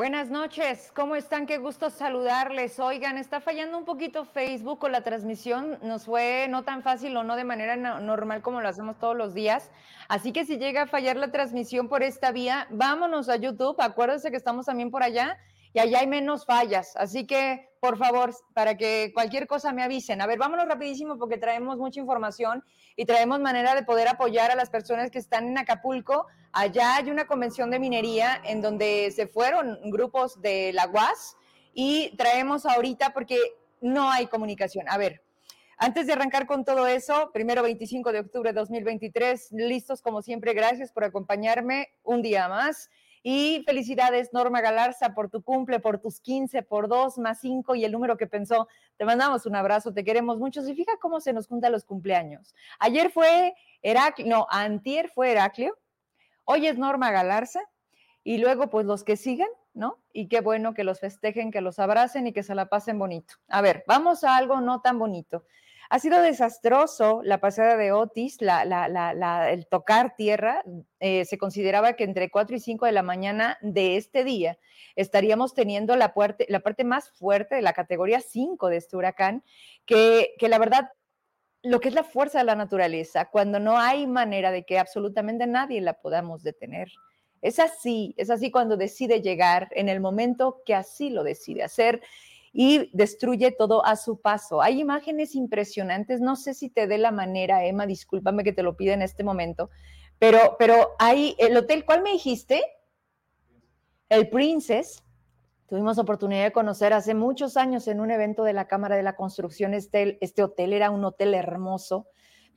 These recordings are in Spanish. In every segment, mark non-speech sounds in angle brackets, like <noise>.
Buenas noches, ¿cómo están? Qué gusto saludarles. Oigan, está fallando un poquito Facebook con la transmisión, nos fue no tan fácil o no de manera normal como lo hacemos todos los días. Así que si llega a fallar la transmisión por esta vía, vámonos a YouTube, acuérdense que estamos también por allá y allá hay menos fallas. Así que, por favor, para que cualquier cosa me avisen. A ver, vámonos rapidísimo porque traemos mucha información y traemos manera de poder apoyar a las personas que están en Acapulco. Allá hay una convención de minería en donde se fueron grupos de la UAS y traemos ahorita porque no hay comunicación. A ver, antes de arrancar con todo eso, primero 25 de octubre de 2023, listos como siempre, gracias por acompañarme un día más. Y felicidades, Norma Galarza, por tu cumple, por tus 15, por 2 más 5 y el número que pensó. Te mandamos un abrazo, te queremos mucho. Y fija cómo se nos juntan los cumpleaños. Ayer fue Heraclio, no, antier fue Heraclio. Hoy es Norma Galarza. Y luego, pues los que sigan, ¿no? Y qué bueno que los festejen, que los abracen y que se la pasen bonito. A ver, vamos a algo no tan bonito. Ha sido desastroso la pasada de Otis, el tocar tierra. Eh, se consideraba que entre 4 y 5 de la mañana de este día estaríamos teniendo la, parte más fuerte de la categoría 5 de este huracán, que, que la verdad lo que es la fuerza de la naturaleza, cuando no hay manera de que absolutamente nadie la podamos detener. Es así, es así cuando decide llegar en el momento que así lo decide hacer y destruye todo a su paso. Hay imágenes impresionantes, no sé si te dé la manera, Emma, discúlpame que te lo pida en este momento, pero, pero hay el hotel, ¿cuál me dijiste? El Princess. Tuvimos oportunidad de conocer hace muchos años en un evento de la Cámara de la Construcción este, este hotel, era un hotel hermoso,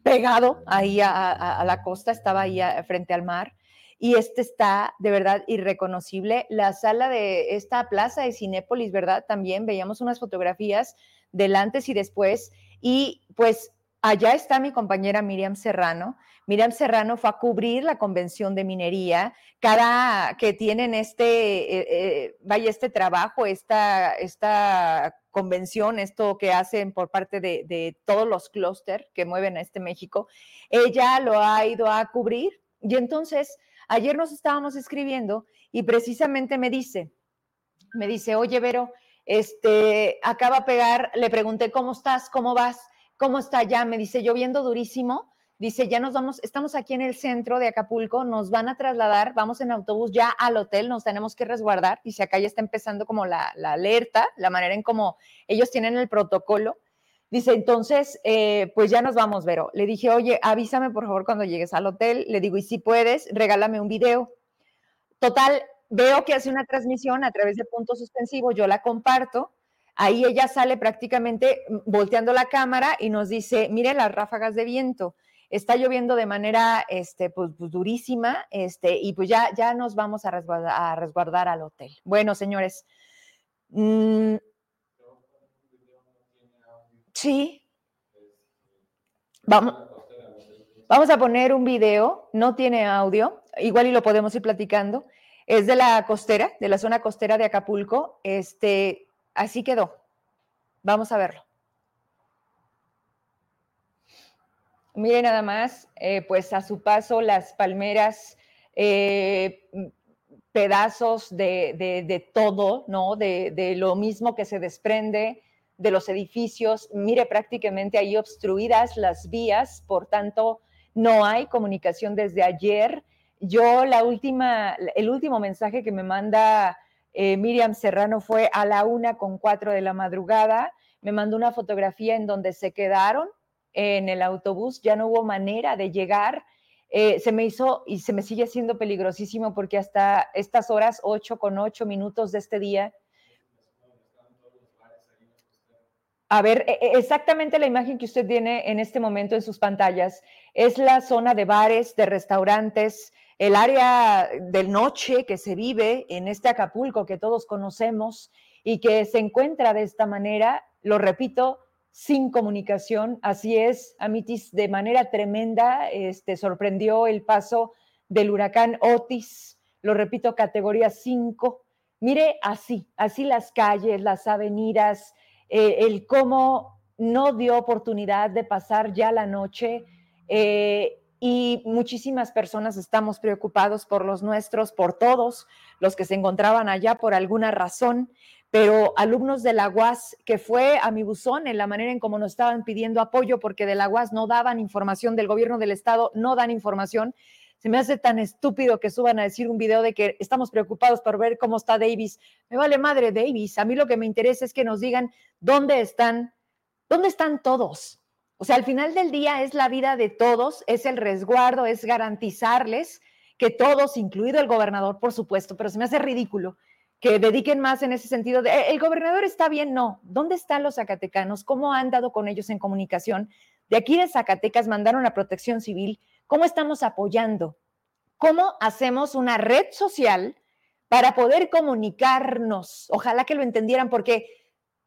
pegado ahí a, la costa, estaba ahí frente al mar y este está de verdad irreconocible. La sala de esta plaza de Cinépolis, ¿verdad? También veíamos unas fotografías del antes y después y pues allá está mi compañera Miriam Serrano. Miriam Serrano fue a cubrir la convención de minería, cada que tienen este, eh, eh, vaya, este trabajo, esta, esta convención, esto que hacen por parte de, de todos los clúster que mueven a este México, ella lo ha ido a cubrir y entonces Ayer nos estábamos escribiendo y precisamente me dice, me dice, oye, Vero, este, acaba de pegar, le pregunté, ¿cómo estás? ¿Cómo vas? ¿Cómo está ya? Me dice, lloviendo durísimo. Dice, ya nos vamos, estamos aquí en el centro de Acapulco, nos van a trasladar, vamos en autobús ya al hotel, nos tenemos que resguardar. Dice, acá ya está empezando como la, la alerta, la manera en cómo ellos tienen el protocolo. Dice, entonces, eh, pues ya nos vamos, Vero. Le dije, oye, avísame por favor cuando llegues al hotel. Le digo, y si puedes, regálame un video. Total, veo que hace una transmisión a través de punto suspensivo, yo la comparto. Ahí ella sale prácticamente mm, volteando la cámara y nos dice, mire las ráfagas de viento. Está lloviendo de manera este, pues, pues durísima este, y pues ya, ya nos vamos a resguardar, al hotel. Bueno, señores, mmm, Sí. Vamos, vamos a poner un video, no tiene audio, igual y lo podemos ir platicando. Es de la costera, de la zona costera de Acapulco. Este, así quedó. Vamos a verlo. Miren nada más, eh, pues a su paso las palmeras, eh, pedazos de, todo, ¿no? De, de, lo mismo que se desprende de los edificios, mire prácticamente ahí obstruidas las vías, por tanto, no hay comunicación desde ayer. Yo la última, el último mensaje que me manda eh, Miriam Serrano fue a la una con cuatro de la madrugada. Me mandó una fotografía en donde se quedaron en el autobús, ya no hubo manera de llegar. Eh, se me hizo y se me sigue haciendo peligrosísimo porque hasta estas horas, ocho con ocho minutos de este día, A ver, e, e, exactamente la imagen que usted tiene en este momento en sus pantallas es la zona de bares, de restaurantes, el área de noche que se vive en este Acapulco que todos conocemos y que se encuentra de esta manera, lo repito, sin comunicación. Así es, Amitis, de manera tremenda, este, sorprendió el paso del huracán Otis, lo repito, categoría 5. Mire así, así las calles, las avenidas, eh, el cómo no dio oportunidad de pasar ya la noche. Eh, y muchísimas personas estamos preocupados por los nuestros, por todos los que se encontraban allá por alguna razón, pero alumnos de la UAS, que fue a mi buzón en la manera en cómo nos estaban pidiendo apoyo porque de la UAS no daban información, del gobierno del estado no dan información, se me hace tan estúpido que suban a decir un video de que estamos preocupados por ver cómo está Davis. Me vale madre Davis. A mí lo que me interesa es que nos digan dónde están, dónde están todos. O sea, al final del día es la vida de todos, es el resguardo, es garantizarles que todos, incluido el gobernador, por supuesto, pero se me hace ridículo que dediquen más en ese sentido eh, el gobernador está bien, no, ¿dónde están los zacatecanos? ¿Cómo han dado con ellos en comunicación? De aquí de Zacatecas mandaron a protección civil, ¿cómo estamos apoyando? ¿Cómo hacemos una red social para poder comunicarnos? Ojalá que lo entendieran porque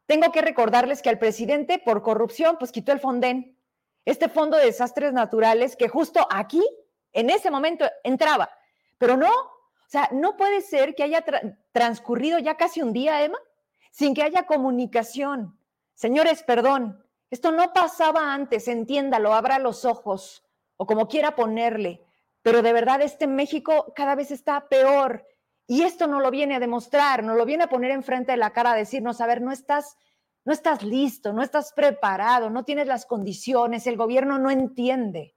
tengo que recordarles que al presidente por corrupción pues quitó el Fonden, este fondo de desastres naturales que justo aquí, en ese momento, entraba, pero no, o sea, no puede ser que haya transcurrido ya casi un día, Emma, sin que haya comunicación. Señores, perdón, esto no pasaba antes, entiéndalo, abra los ojos o como quiera ponerle, pero de verdad este México cada vez está peor y esto no lo viene a demostrar, no lo viene a poner enfrente de la cara, a decirnos, a ver, no estás, no estás listo, no estás preparado, no tienes las condiciones, el gobierno no entiende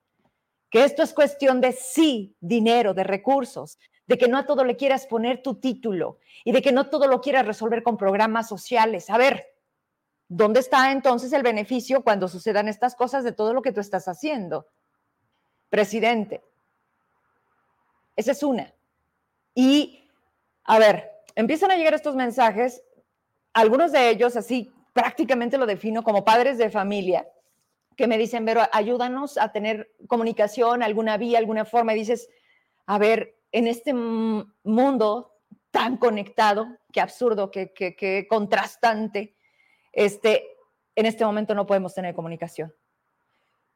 que esto es cuestión de sí, dinero, de recursos, de que no a todo le quieras poner tu título y de que no todo lo quieras resolver con programas sociales. A ver, ¿dónde está entonces el beneficio cuando sucedan estas cosas de todo lo que tú estás haciendo? Presidente, esa es una. Y, a ver, empiezan a llegar estos mensajes, algunos de ellos así prácticamente lo defino como padres de familia, que me dicen, pero ayúdanos a tener comunicación, alguna vía, alguna forma. Y dices, a ver, en este mundo tan conectado, qué absurdo, qué, contrastante, este, en este momento no podemos tener comunicación.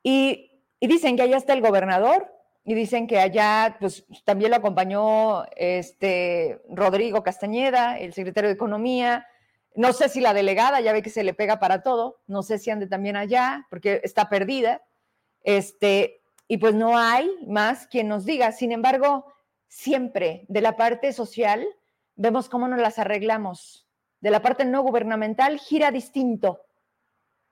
Y, dicen que allá está el gobernador y dicen que allá pues, también lo acompañó este, Rodrigo Castañeda, el secretario de Economía. No sé si la delegada, ya ve que se le pega para todo, no sé si ande también allá, porque está perdida. Este, y pues no hay más quien nos diga. Sin embargo, siempre de la parte social vemos cómo nos las arreglamos. De la parte no gubernamental gira distinto,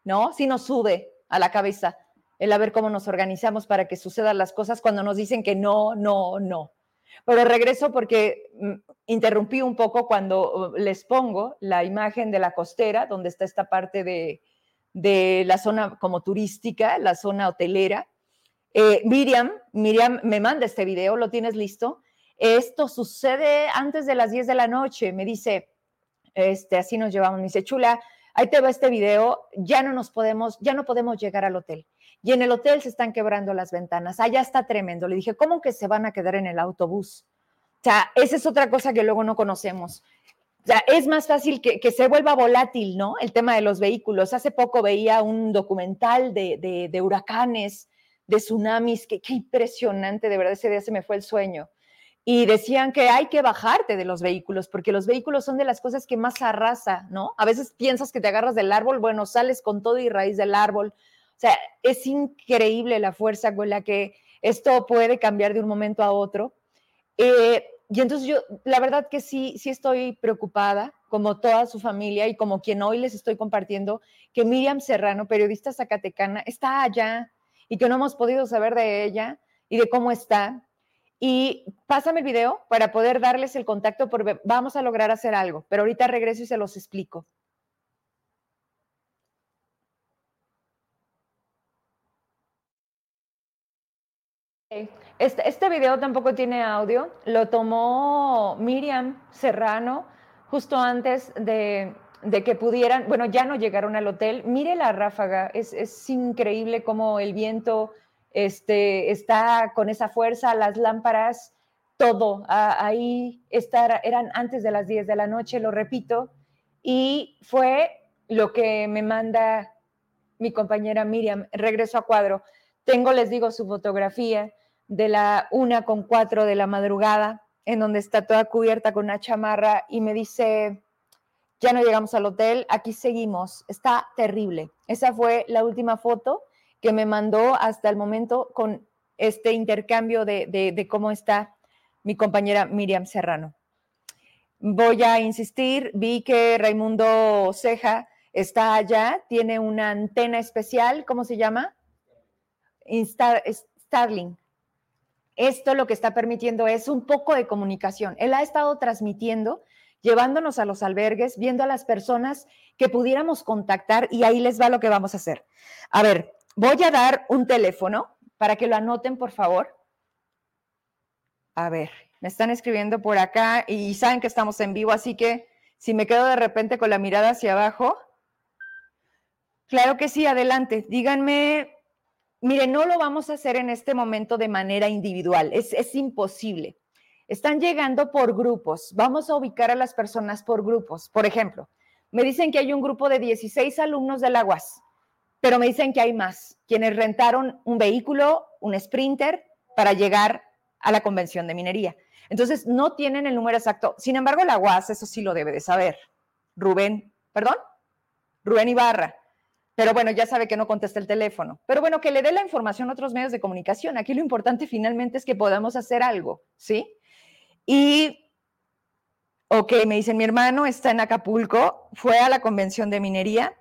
¿no? Si nos sube a la cabeza el a ver cómo nos organizamos para que sucedan las cosas cuando nos dicen que no, no, no. Pero regreso porque mm, interrumpí un poco cuando uh, les pongo la imagen de la costera, donde está esta parte de, de la zona como turística, la zona hotelera. Eh, Miriam, Miriam me manda este video, ¿lo tienes listo? Esto sucede antes de las 10 de la noche. Me dice, este, así nos llevamos. Me dice, chula, ahí te va este video. Ya no nos podemos, ya no podemos llegar al hotel. Y en el hotel se están quebrando las ventanas. Allá está tremendo. Le dije, ¿cómo que se van a quedar en el autobús? O sea, esa es otra cosa que luego no conocemos. O sea, es más fácil que, se vuelva volátil, ¿no? El tema de los vehículos. Hace poco veía un documental de, de huracanes, de tsunamis, que qué impresionante, de verdad, ese día se me fue el sueño y decían que hay que bajarte de los vehículos, porque los vehículos son de las cosas que más arrasa, ¿no? A veces piensas que te agarras del árbol, bueno, sales con todo y raíz del árbol. Sea, es increíble la fuerza con la que esto puede cambiar de un momento a otro. Eh, y entonces yo, la verdad que sí, sí estoy preocupada, como toda su familia y como quien hoy les estoy compartiendo, que Miriam Serrano, periodista zacatecana, está allá y que no hemos podido saber de ella y de cómo está y pásame el video para poder darles el contacto porque vamos a lograr hacer algo, pero ahorita regreso y se los explico. Este, este video tampoco tiene audio, lo tomó Miriam Serrano justo antes de, que pudieran, bueno, ya no llegaron al hotel. Mire la ráfaga, es, increíble cómo el viento este, está con esa fuerza, las lámparas, todo. ahí eran antes de las 10 de la noche, lo repito, y fue lo que me manda mi compañera Miriam. Regreso a cuadro. Tengo, les digo, su fotografía de la una con cuatro de la madrugada, en donde está toda cubierta con una chamarra y me dice, ya no llegamos al hotel, aquí seguimos, está terrible. Esa fue la última foto que me mandó hasta el momento con este intercambio de, cómo está mi compañera Miriam Serrano. Voy a insistir, vi que Raimundo Ceja está allá, tiene una antena especial, ¿cómo se llama? Starling. Esto lo que está permitiendo es un poco de comunicación. Él ha estado transmitiendo, llevándonos a los albergues, viendo a las personas que pudiéramos contactar y ahí les va lo que vamos a hacer. A ver, voy a dar un teléfono para que lo anoten, por favor. A ver, me están escribiendo por acá y saben que estamos en vivo, así que si me quedo de repente con la mirada hacia abajo, claro que sí, adelante. Díganme Mire, no lo vamos a hacer en este momento de manera individual, es, imposible. Están llegando por grupos, vamos a ubicar a las personas por grupos. Por ejemplo, me dicen que hay un grupo de 16 alumnos de la UAS, pero me dicen que hay más, quienes rentaron un vehículo, un sprinter, para llegar a la convención de minería. Entonces, no tienen el número exacto. Sin embargo, la UAS, eso sí lo debe de saber. Rubén, perdón, Rubén Ibarra, pero bueno, ya sabe que no contesta el teléfono. Pero bueno, que le dé la información a otros medios de comunicación. Aquí lo importante finalmente es que podamos hacer algo, ¿sí? Y, ok, me dicen, mi hermano está en Acapulco, fue a la convención de minería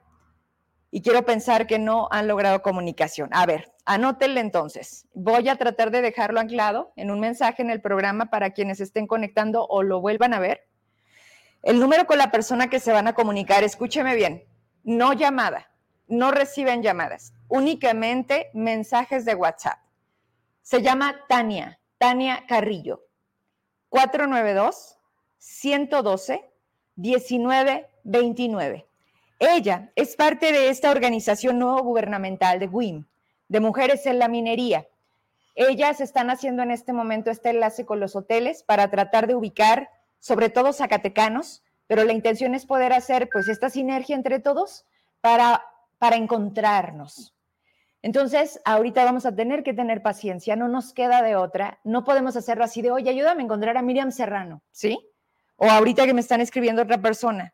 y quiero pensar que no han logrado comunicación. A ver, anótenle entonces. Voy a tratar de dejarlo anclado en un mensaje en el programa para quienes estén conectando o lo vuelvan a ver. El número con la persona que se van a comunicar, escúcheme bien, no llamada no reciben llamadas, únicamente mensajes de WhatsApp. Se llama Tania, Tania Carrillo, 492-112-1929. Ella es parte de esta organización no gubernamental de WIM, de Mujeres en la Minería. Ellas están haciendo en este momento este enlace con los hoteles para tratar de ubicar, sobre todo zacatecanos, pero la intención es poder hacer pues esta sinergia entre todos para para encontrarnos. Entonces, ahorita vamos a tener que tener paciencia, no nos queda de otra, no podemos hacerlo así de, oye, ayúdame a encontrar a Miriam Serrano, ¿sí? O ahorita que me están escribiendo otra persona,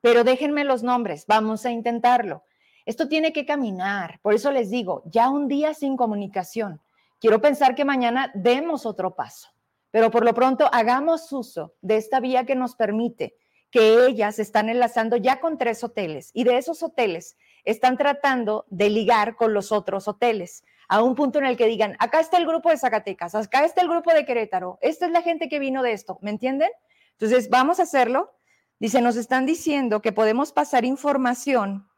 pero déjenme los nombres, vamos a intentarlo. Esto tiene que caminar, por eso les digo, ya un día sin comunicación. Quiero pensar que mañana demos otro paso, pero por lo pronto hagamos uso de esta vía que nos permite que ellas están enlazando ya con tres hoteles y de esos hoteles están tratando de ligar con los otros hoteles a un punto en el que digan, acá está el grupo de Zacatecas, acá está el grupo de Querétaro, esta es la gente que vino de esto, ¿me entienden? Entonces, vamos a hacerlo. Dice, nos están diciendo que podemos pasar información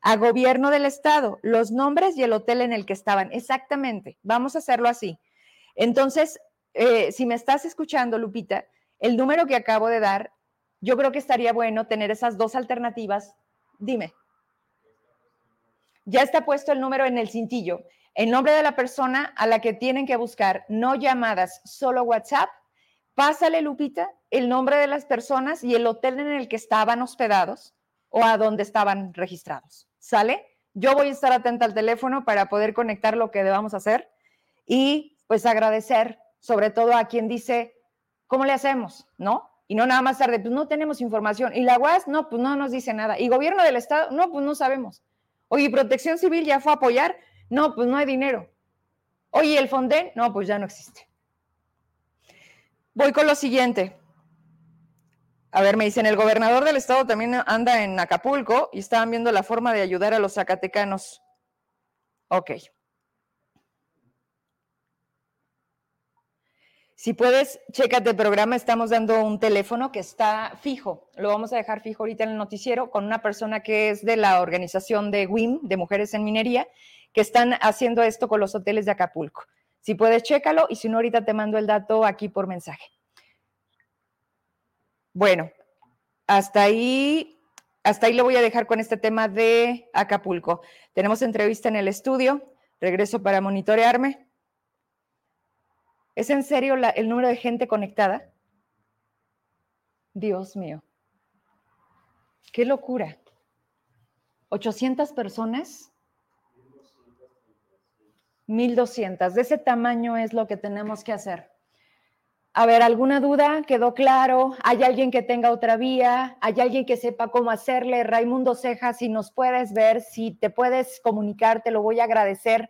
a gobierno del estado, los nombres y el hotel en el que estaban. Exactamente, vamos a hacerlo así. Entonces, eh, si me estás escuchando, Lupita, el número que acabo de dar, yo creo que estaría bueno tener esas dos alternativas. Dime ya está puesto el número en el cintillo, el nombre de la persona a la que tienen que buscar, no llamadas, solo WhatsApp. Pásale, Lupita, el nombre de las personas y el hotel en el que estaban hospedados o a donde estaban registrados. ¿Sale? Yo voy a estar atenta al teléfono para poder conectar lo que debamos hacer y pues agradecer sobre todo a quien dice, ¿cómo le hacemos? ¿No? Y no nada más tarde, pues no tenemos información. Y la UAS, no, pues no nos dice nada. Y gobierno del Estado, no, pues no sabemos. Oye, ¿Protección Civil ya fue a apoyar? No, pues no hay dinero. Oye, ¿el Fonden? No, pues ya no existe. Voy con lo siguiente. A ver, me dicen, el gobernador del estado también anda en Acapulco y estaban viendo la forma de ayudar a los zacatecanos. Ok. Si puedes, chécate el programa, estamos dando un teléfono que está fijo, lo vamos a dejar fijo ahorita en el noticiero con una persona que es de la organización de WIM, de Mujeres en Minería, que están haciendo esto con los hoteles de Acapulco. Si puedes, chécalo y si no, ahorita te mando el dato aquí por mensaje. Bueno, hasta ahí, hasta ahí lo voy a dejar con este tema de Acapulco. Tenemos entrevista en el estudio, regreso para monitorearme. ¿Es en serio el número de gente conectada? Dios mío. Qué locura. 800 personas. 1200. De ese tamaño es lo que tenemos que hacer. A ver, ¿alguna duda? ¿Quedó claro? ¿Hay alguien que tenga otra vía? ¿Hay alguien que sepa cómo hacerle? Raimundo Ceja, si nos puedes ver, si te puedes comunicar, te lo voy a agradecer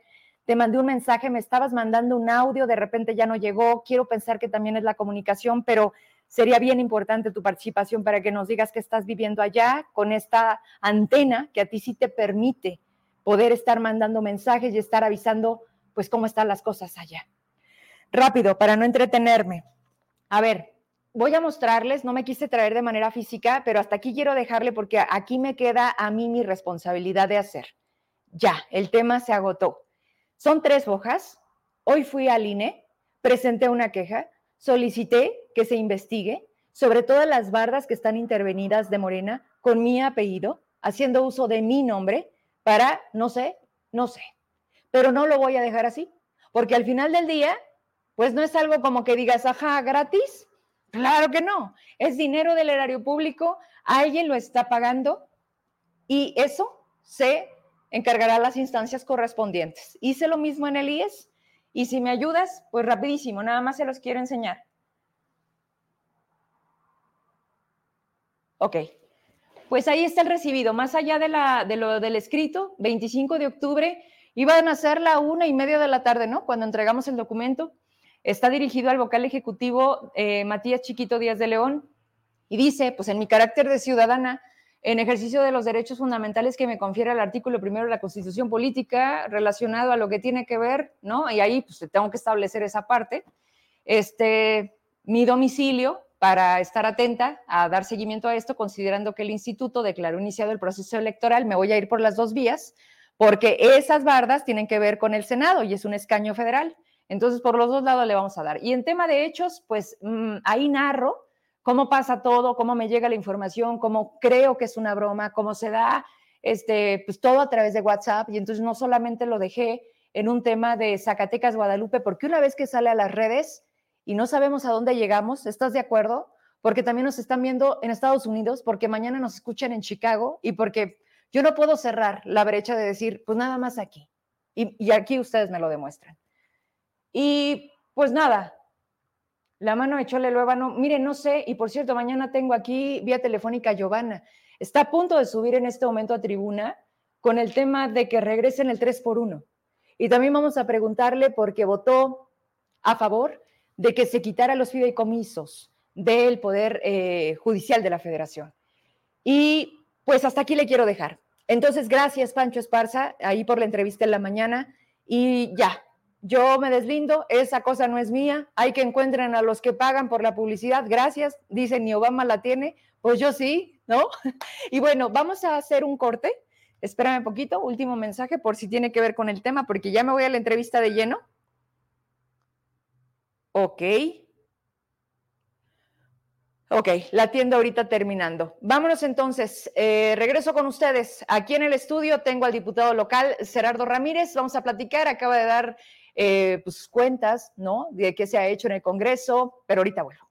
te mandé un mensaje, me estabas mandando un audio, de repente ya no llegó, quiero pensar que también es la comunicación, pero sería bien importante tu participación para que nos digas que estás viviendo allá con esta antena que a ti sí te permite poder estar mandando mensajes y estar avisando pues cómo están las cosas allá. Rápido, para no entretenerme. A ver, voy a mostrarles, no me quise traer de manera física, pero hasta aquí quiero dejarle porque aquí me queda a mí mi responsabilidad de hacer. Ya, el tema se agotó. Son tres hojas. Hoy fui al INE, presenté una queja, solicité que se investigue sobre todas las bardas que están intervenidas de Morena con mi apellido, haciendo uso de mi nombre para, no sé, no sé. Pero no lo voy a dejar así, porque al final del día, pues no es algo como que digas, ajá, gratis. Claro que no. Es dinero del erario público, alguien lo está pagando y eso se encargará las instancias correspondientes. Hice lo mismo en el IES y si me ayudas, pues rapidísimo, nada más se los quiero enseñar. Ok, pues ahí está el recibido, más allá de, la, de lo del escrito, 25 de octubre, iban a ser la una y media de la tarde, ¿no? Cuando entregamos el documento. Está dirigido al vocal ejecutivo eh, Matías Chiquito Díaz de León y dice, pues en mi carácter de ciudadana, en ejercicio de los derechos fundamentales que me confiere el artículo primero de la Constitución Política relacionado a lo que tiene que ver, ¿no? Y ahí pues tengo que establecer esa parte. Este, mi domicilio para estar atenta a dar seguimiento a esto, considerando que el instituto declaró iniciado el proceso electoral, me voy a ir por las dos vías, porque esas bardas tienen que ver con el Senado y es un escaño federal. Entonces, por los dos lados le vamos a dar. Y en tema de hechos, pues mm, ahí narro cómo pasa todo, cómo me llega la información, cómo creo que es una broma, cómo se da este, pues todo a través de WhatsApp. Y entonces no solamente lo dejé en un tema de Zacatecas, Guadalupe, porque una vez que sale a las redes y no sabemos a dónde llegamos, ¿estás de acuerdo? Porque también nos están viendo en Estados Unidos, porque mañana nos escuchan en Chicago y porque yo no puedo cerrar la brecha de decir, pues nada más aquí. Y, y aquí ustedes me lo demuestran. Y pues nada, la mano de Chole no, Mire, no sé, y por cierto, mañana tengo aquí vía telefónica Giovanna. Está a punto de subir en este momento a tribuna con el tema de que regresen el 3 por 1. Y también vamos a preguntarle por qué votó a favor de que se quitara los fideicomisos del Poder eh, Judicial de la Federación. Y pues hasta aquí le quiero dejar. Entonces, gracias, Pancho Esparza, ahí por la entrevista en la mañana. Y ya, yo me deslindo, esa cosa no es mía, hay que encuentren a los que pagan por la publicidad, gracias, dicen, ni Obama la tiene, pues yo sí, ¿no? <laughs> Y bueno, vamos a hacer un corte, espérame un poquito, último mensaje por si tiene que ver con el tema, porque ya me voy a la entrevista de lleno. Ok. Ok, la tienda ahorita terminando. Vámonos entonces. Eh, regreso con ustedes. Aquí en el estudio tengo al diputado local, Gerardo Ramírez. Vamos a platicar. Acaba de dar eh, pues, cuentas, ¿no? De qué se ha hecho en el Congreso, pero ahorita vuelvo.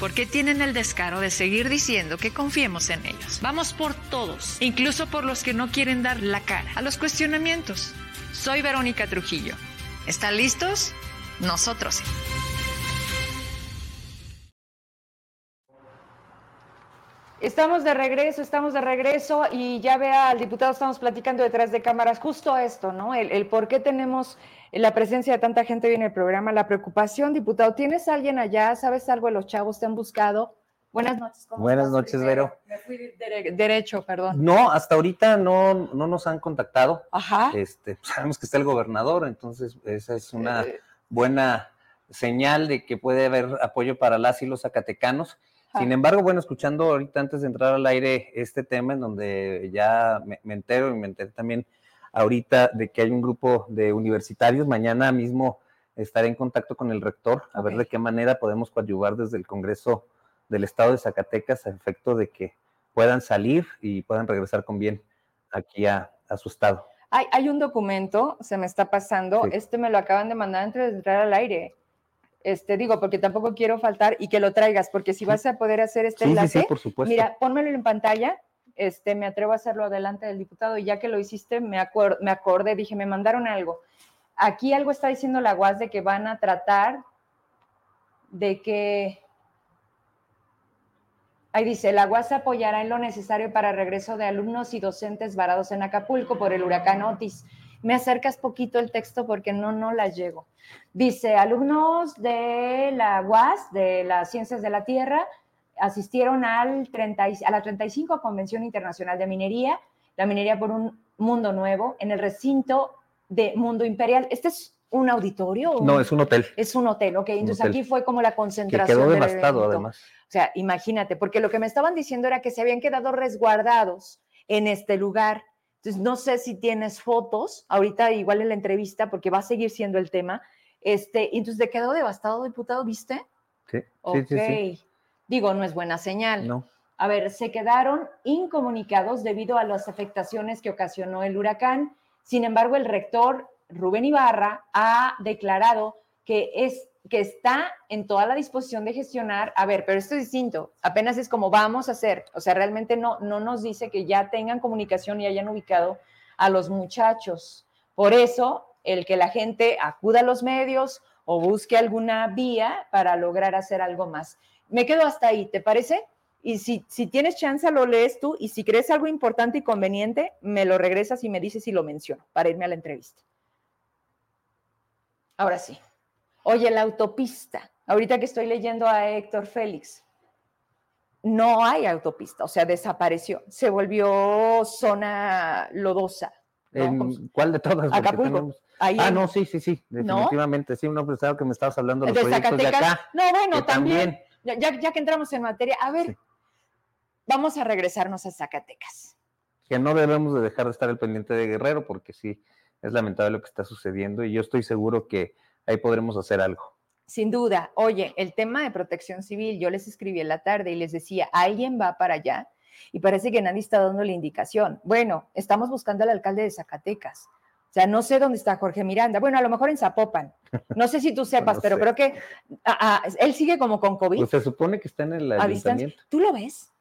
porque tienen el descaro de seguir diciendo que confiemos en ellos. Vamos por todos, incluso por los que no quieren dar la cara a los cuestionamientos. Soy Verónica Trujillo. ¿Están listos? Nosotros. Estamos de regreso, estamos de regreso y ya vea al diputado, estamos platicando detrás de cámaras justo esto, ¿no? El, por qué tenemos la presencia de tanta gente hoy en el programa, la preocupación, diputado. ¿Tienes alguien allá? ¿Sabes algo de los chavos? ¿Te han buscado? Buenas noches. Buenas noches, Vero. Me fui derecho, perdón. No, hasta ahorita no, no nos han contactado. Ajá. Este, sabemos que está el gobernador, entonces esa es una eh. buena señal de que puede haber apoyo para las y los zacatecanos. Sin embargo, bueno, escuchando ahorita antes de entrar al aire este tema en donde ya me, entero y me enteré también ahorita de que hay un grupo de universitarios, mañana mismo estaré en contacto con el rector a ver de qué manera podemos coadyuvar desde el Congreso del Estado de Zacatecas a efecto de que puedan salir y puedan regresar con bien aquí a, su estado. Hay, hay, un documento, se me está pasando, este me lo acaban de mandar antes de entrar al aire, este, digo, porque tampoco quiero faltar y que lo traigas, porque si vas a poder hacer este enlace, por supuesto. mira, pónmelo en pantalla, este, me atrevo a hacerlo adelante del diputado y ya que lo hiciste, me, me acordé, dije, me mandaron algo. Aquí algo está diciendo la UAS de que van a tratar de que, ahí dice, la UAS apoyará en lo necesario para regreso de alumnos y docentes varados en Acapulco por el huracán Otis me acercas poquito el texto porque no, no la llego. Dice, alumnos de la UAS, de las Ciencias de la Tierra, asistieron al 30, a la 35 Convención Internacional de Minería, la minería por un mundo nuevo, en el recinto de Mundo Imperial. Este es un auditorio? No, es un hotel. Es un hotel, ok. Entonces aquí fue como la concentración. Que quedó devastado, además. O sea, imagínate, porque lo que me estaban diciendo era que se habían quedado resguardados en este lugar entonces, no sé si tienes fotos, ahorita igual en la entrevista, porque va a seguir siendo el tema. Este, entonces, ¿de quedó devastado, diputado, viste? Sí, sí, sí, Digo, no es buena señal. No. A ver, se quedaron incomunicados debido a las afectaciones que ocasionó el huracán. Sin embargo, el rector Rubén Ibarra ha declarado que es que está en toda la disposición de gestionar, a ver, pero esto es distinto, apenas es como vamos a hacer, o sea, realmente no, no nos dice que ya tengan comunicación y hayan ubicado a los muchachos. Por eso, el que la gente acuda a los medios o busque alguna vía para lograr hacer algo más. Me quedo hasta ahí, ¿te parece? Y si, si tienes chance, lo lees tú y si crees algo importante y conveniente, me lo regresas y me dices si lo menciono para irme a la entrevista. Ahora sí. Oye, la autopista, ahorita que estoy leyendo a Héctor Félix, no hay autopista, o sea, desapareció, se volvió zona lodosa. ¿En ¿Cuál de todas? Acapulco. ah, no, sí, sí, sí, definitivamente. Sí, no pensaba que me estabas hablando de los proyectos de acá. No, bueno, también. Ya, que entramos en materia, a ver, vamos a regresarnos a Zacatecas. Que no debemos de dejar de estar al pendiente de Guerrero, porque sí, es lamentable lo que está sucediendo y yo estoy seguro que ahí podremos hacer algo. Sin duda. Oye, el tema de protección civil, yo les escribí en la tarde y les decía, alguien va para allá y parece que nadie está dando la indicación. Bueno, estamos buscando al alcalde de Zacatecas. O sea, no sé dónde está Jorge Miranda. Bueno, a lo mejor en Zapopan. No sé si tú <laughs> sepas, pero creo que ah, ah, él sigue como con COVID. Pues se supone que está en el ayuntamiento. ¿Tú lo ves?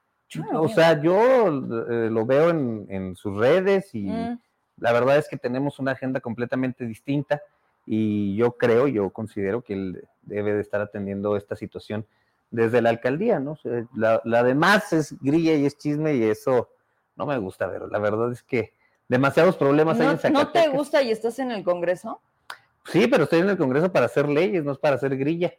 o sea, yo eh, lo veo en, sus redes y mm. la verdad es que tenemos una agenda completamente distinta y yo creo, yo considero que él debe de estar atendiendo esta situación desde la alcaldía, ¿no? La, la demás es grilla y es chisme y eso no me gusta, pero la verdad es que demasiados problemas hay en Zacatecas. ¿No te gusta y estás en el Congreso? Sí, pero estoy en el Congreso para hacer leyes, no es para hacer grilla.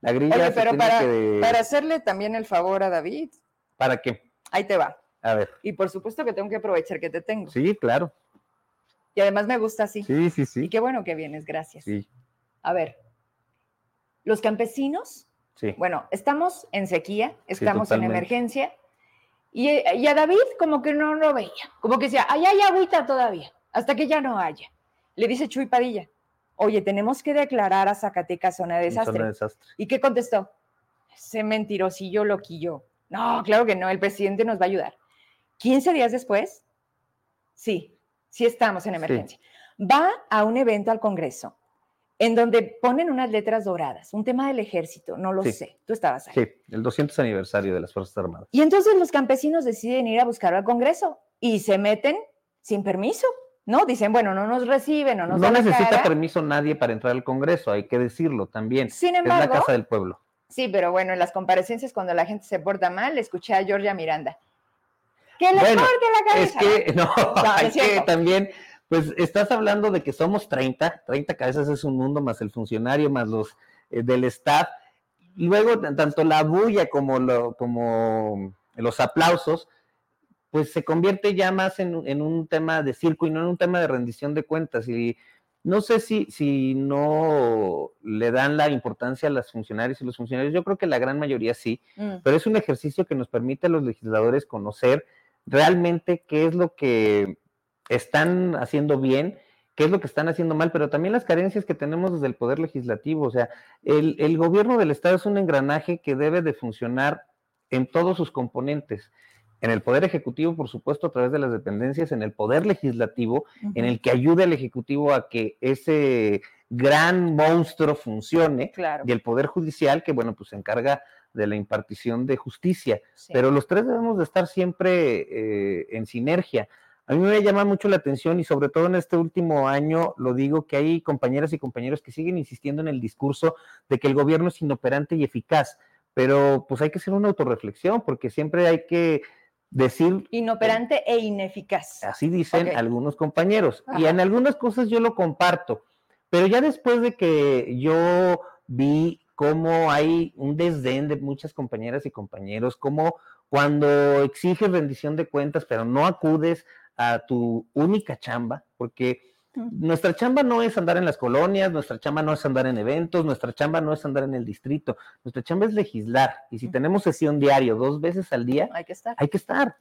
La grilla pero para, para hacerle también el favor a David. ¿Para qué? Ahí te va. A ver. Y por supuesto que tengo que aprovechar que te tengo. Sí, claro. Y además me gusta así. Sí, sí, sí. Y qué bueno que vienes, gracias. Sí. A ver, los campesinos, sí. bueno, estamos en sequía, estamos en emergencia, y, a David como que no lo veía, como que decía, allá hay agüita todavía, hasta que ya no haya. Le dice Chuy Padilla, oye, tenemos que declarar a Zacatecas zona de desastre. Zona de desastre. ¿Y qué contestó? Ese mentirosillo loquillo. No, claro que no, el presidente nos va a ayudar. 15 días después, sí, sí estamos en emergencia. Va a un evento al Congreso en donde ponen unas letras doradas, un tema del ejército, no lo sé, tú estabas ahí. Sí, el 200 aniversario de las Fuerzas Armadas. Y entonces los campesinos deciden ir a buscar al Congreso y se meten sin permiso, ¿no? Dicen, bueno, no nos reciben, no nos No necesita permiso nadie para entrar al Congreso, hay que decirlo también. Sin embargo, es la casa del pueblo. Sí, pero bueno, en las comparecencias cuando la gente se porta mal, escuché a Georgia Miranda. Que le bueno, corte la cabeza. Es que, <laughs> no, hay que también pues estás hablando de que somos 30, 30 cabezas es un mundo, más el funcionario, más los eh, del staff. Luego, tanto la bulla como, lo, como los aplausos, pues se convierte ya más en, un tema de circo y no en un tema de rendición de cuentas. Y no sé si, si no le dan la importancia a los funcionarios y los funcionarios, yo creo que la gran mayoría sí, mm. pero es un ejercicio que nos permite a los legisladores conocer realmente qué es lo que están haciendo bien, qué es lo que están haciendo mal, pero también las carencias que tenemos desde el Poder Legislativo. O sea, el, gobierno del Estado es un engranaje que debe de funcionar en todos sus componentes. En el Poder Ejecutivo, por supuesto, a través de las dependencias, en el Poder Legislativo, en el que ayude al Ejecutivo a que ese gran monstruo funcione, y el Poder Judicial, que, bueno, pues se encarga de la impartición de justicia. Pero los tres debemos de estar siempre eh, en sinergia. A mí me llama mucho la atención y sobre todo en este último año lo digo que hay compañeras y compañeros que siguen insistiendo en el discurso de que el gobierno es inoperante y eficaz, pero pues hay que hacer una autorreflexión porque siempre hay que decir... Inoperante e ineficaz. Así dicen algunos compañeros y en algunas cosas yo lo comparto, pero ya después de que yo vi cómo hay un desdén de muchas compañeras y compañeros, cómo cuando exiges rendición de cuentas pero no acudes a tu única chamba, porque nuestra chamba no es andar en las colonias, nuestra chamba no es andar en eventos, nuestra chamba no es andar en el distrito, nuestra chamba es legislar. Y si tenemos sesión diario dos veces al día, hay que estar. Hay que estar,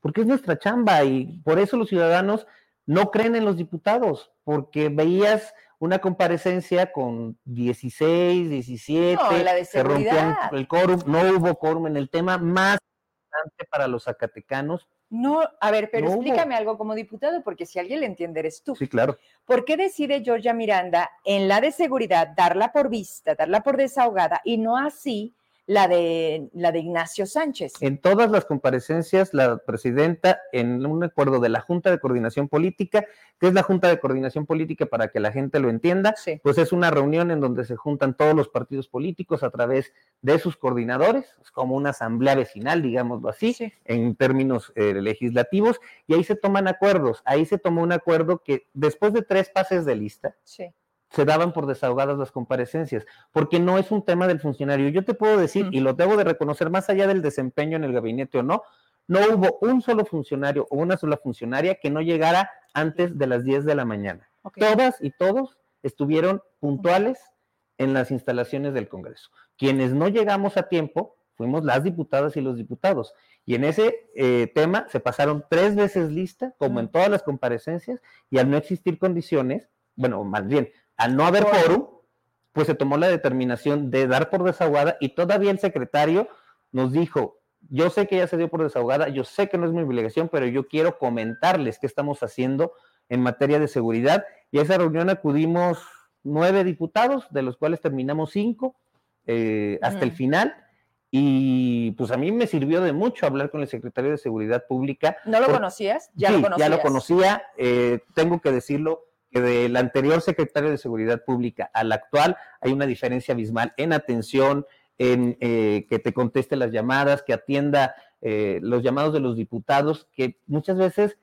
porque es nuestra chamba y por eso los ciudadanos no creen en los diputados, porque veías una comparecencia con 16, 17, no, la de se rompió el quórum, no hubo quórum en el tema más importante para los zacatecanos, no, a ver, pero explícame algo como diputado, porque si alguien le entiende eres tú. Sí, claro. ¿Por qué decide Georgia Miranda en la de seguridad darla por vista, darla por desahogada y no así la de, la de Ignacio Sánchez. En todas las comparecencias, la presidenta, en un acuerdo de la Junta de Coordinación Política, que es la Junta de Coordinación Política para que la gente lo entienda, pues es una reunión en donde se juntan todos los partidos políticos a través de sus coordinadores, es como una asamblea vecinal, digámoslo así, en términos eh, legislativos, y ahí se toman acuerdos. Ahí se tomó un acuerdo que después de tres pases de lista, sí se daban por desahogadas las comparecencias, porque no es un tema del funcionario. Yo te puedo decir, y lo debo de reconocer, más allá del desempeño en el gabinete o no, no hubo un solo funcionario o una sola funcionaria que no llegara antes de las 10 de la mañana. Todas y todos estuvieron puntuales en las instalaciones del Congreso. Quienes no llegamos a tiempo fuimos las diputadas y los diputados. Y en ese eh, tema se pasaron tres veces lista, como en todas las comparecencias, y al no existir condiciones, bueno, más bien, al no haber quórum, pues se tomó la determinación de dar por desahogada y todavía el secretario nos dijo, yo sé que ya se dio por desahogada, yo sé que no es mi obligación, pero yo quiero comentarles qué estamos haciendo en materia de seguridad. Y a esa reunión acudimos nueve diputados, de los cuales terminamos cinco eh, hasta el final. Y pues a mí me sirvió de mucho hablar con el secretario de Seguridad Pública. ¿No lo conocías? Ya lo conocías. Ya lo conocía, eh, tengo que decirlo, que del anterior secretario de Seguridad Pública al actual hay una diferencia abismal en atención, en eh, que te conteste las llamadas, que atienda eh, los llamados de los diputados, que muchas veces,